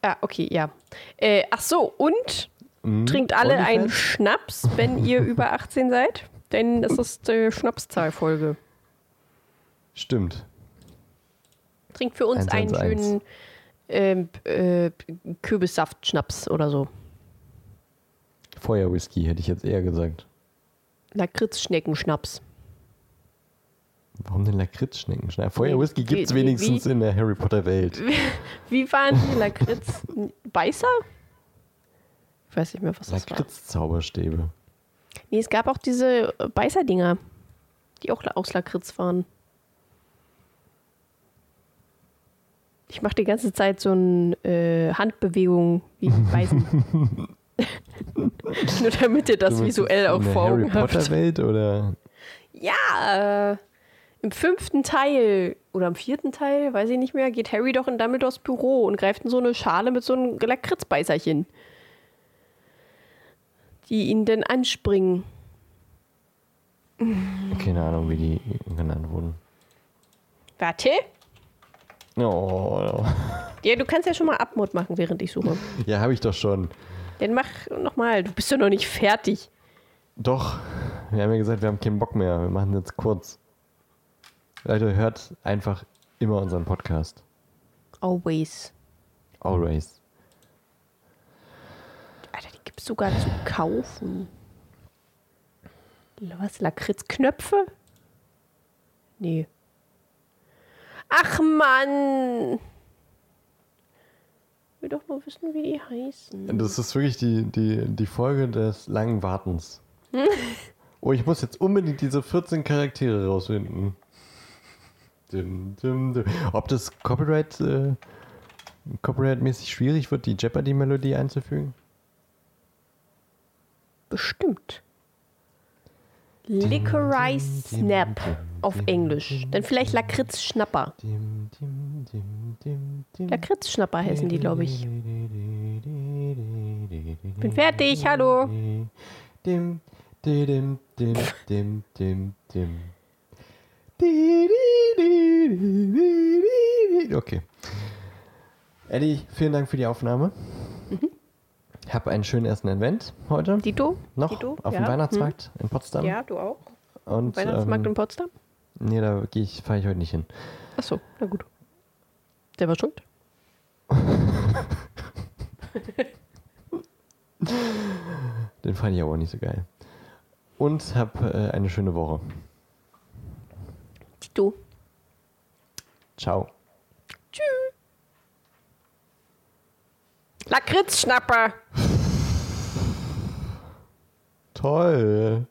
Ah, okay, ja. Äh, ach so, und Mhm. trinkt alle einen? Schnaps, wenn ihr über 18 seid. Denn das ist die Schnapszahlfolge. Stimmt. Trinkt für uns einen 111. schönen ähm, äh, Kürbissaft-Schnaps oder so. Feuerwhisky hätte ich jetzt eher gesagt. Lakritz-Schneckenschnaps. Warum denn Lakritzschnecken? Feuerwhisky Wie- gibt es wie- wenigstens in der Harry Potter Welt. Wie waren die Lakritz? Beißer? Ich weiß nicht mehr, was das war. Lakritz-Zauberstäbe. Nee, es gab auch diese äh, Beißerdinger, die auch aus Lakritz waren. Ich mache die ganze Zeit so eine äh, Handbewegung wie Beißen. Nur damit ihr das visuell auch in der vor Harry Augen habt. Potter Welt oder? Ja, äh, im fünften Teil oder im vierten Teil, weiß ich nicht mehr, geht Harry doch in Dumbledores Büro und greift in so eine Schale mit so einem Lakritzbeißerchen. Die ihn dann anspringen. Keine Ahnung, wie die genannt wurden. Warte. Oh, Ja, du kannst ja schon mal Abmod machen, während ich suche. ja, habe ich doch schon. Dann mach nochmal. Du bist ja noch nicht fertig. Doch, wir haben ja gesagt, wir haben keinen Bock mehr. Wir machen jetzt kurz. Leute, hört einfach immer unseren Podcast. Always. Always. Alter, die gibt's sogar zu kaufen. Was? Lakritzknöpfe? Nee. Ach Mann! Ich will doch nur wissen, wie die heißen. Das ist wirklich die, die, die Folge des langen Wartens. oh, ich muss jetzt unbedingt diese 14 Charaktere rausfinden. Dim, dim, dim. Ob das Copyright, äh, Copyright-mäßig schwierig wird, die Jeopardy-Melodie einzufügen? Bestimmt. Licorice Snap auf Englisch. Dann vielleicht Lakritz-Schnapper. Dim, dim, dim, dim, dim. Lakritz-Schnapper heißen die, glaube ich. Bin fertig, hallo. Dim, dim, dim, dim, dim, dim. Okay. Eddie, vielen Dank für die Aufnahme. Hab einen schönen ersten Advent heute. Dito? noch Dito? auf ja. dem Weihnachtsmarkt in Potsdam. Hm. Ja, du auch. Und, Weihnachtsmarkt ähm, in Potsdam? Nee, da ich, fahre ich heute nicht hin. Achso, na gut. Der war schuld. Den fand ich aber auch nicht so geil. Und hab äh, eine schöne Woche. Dito. Ciao. Lakritzschnapper. Toll.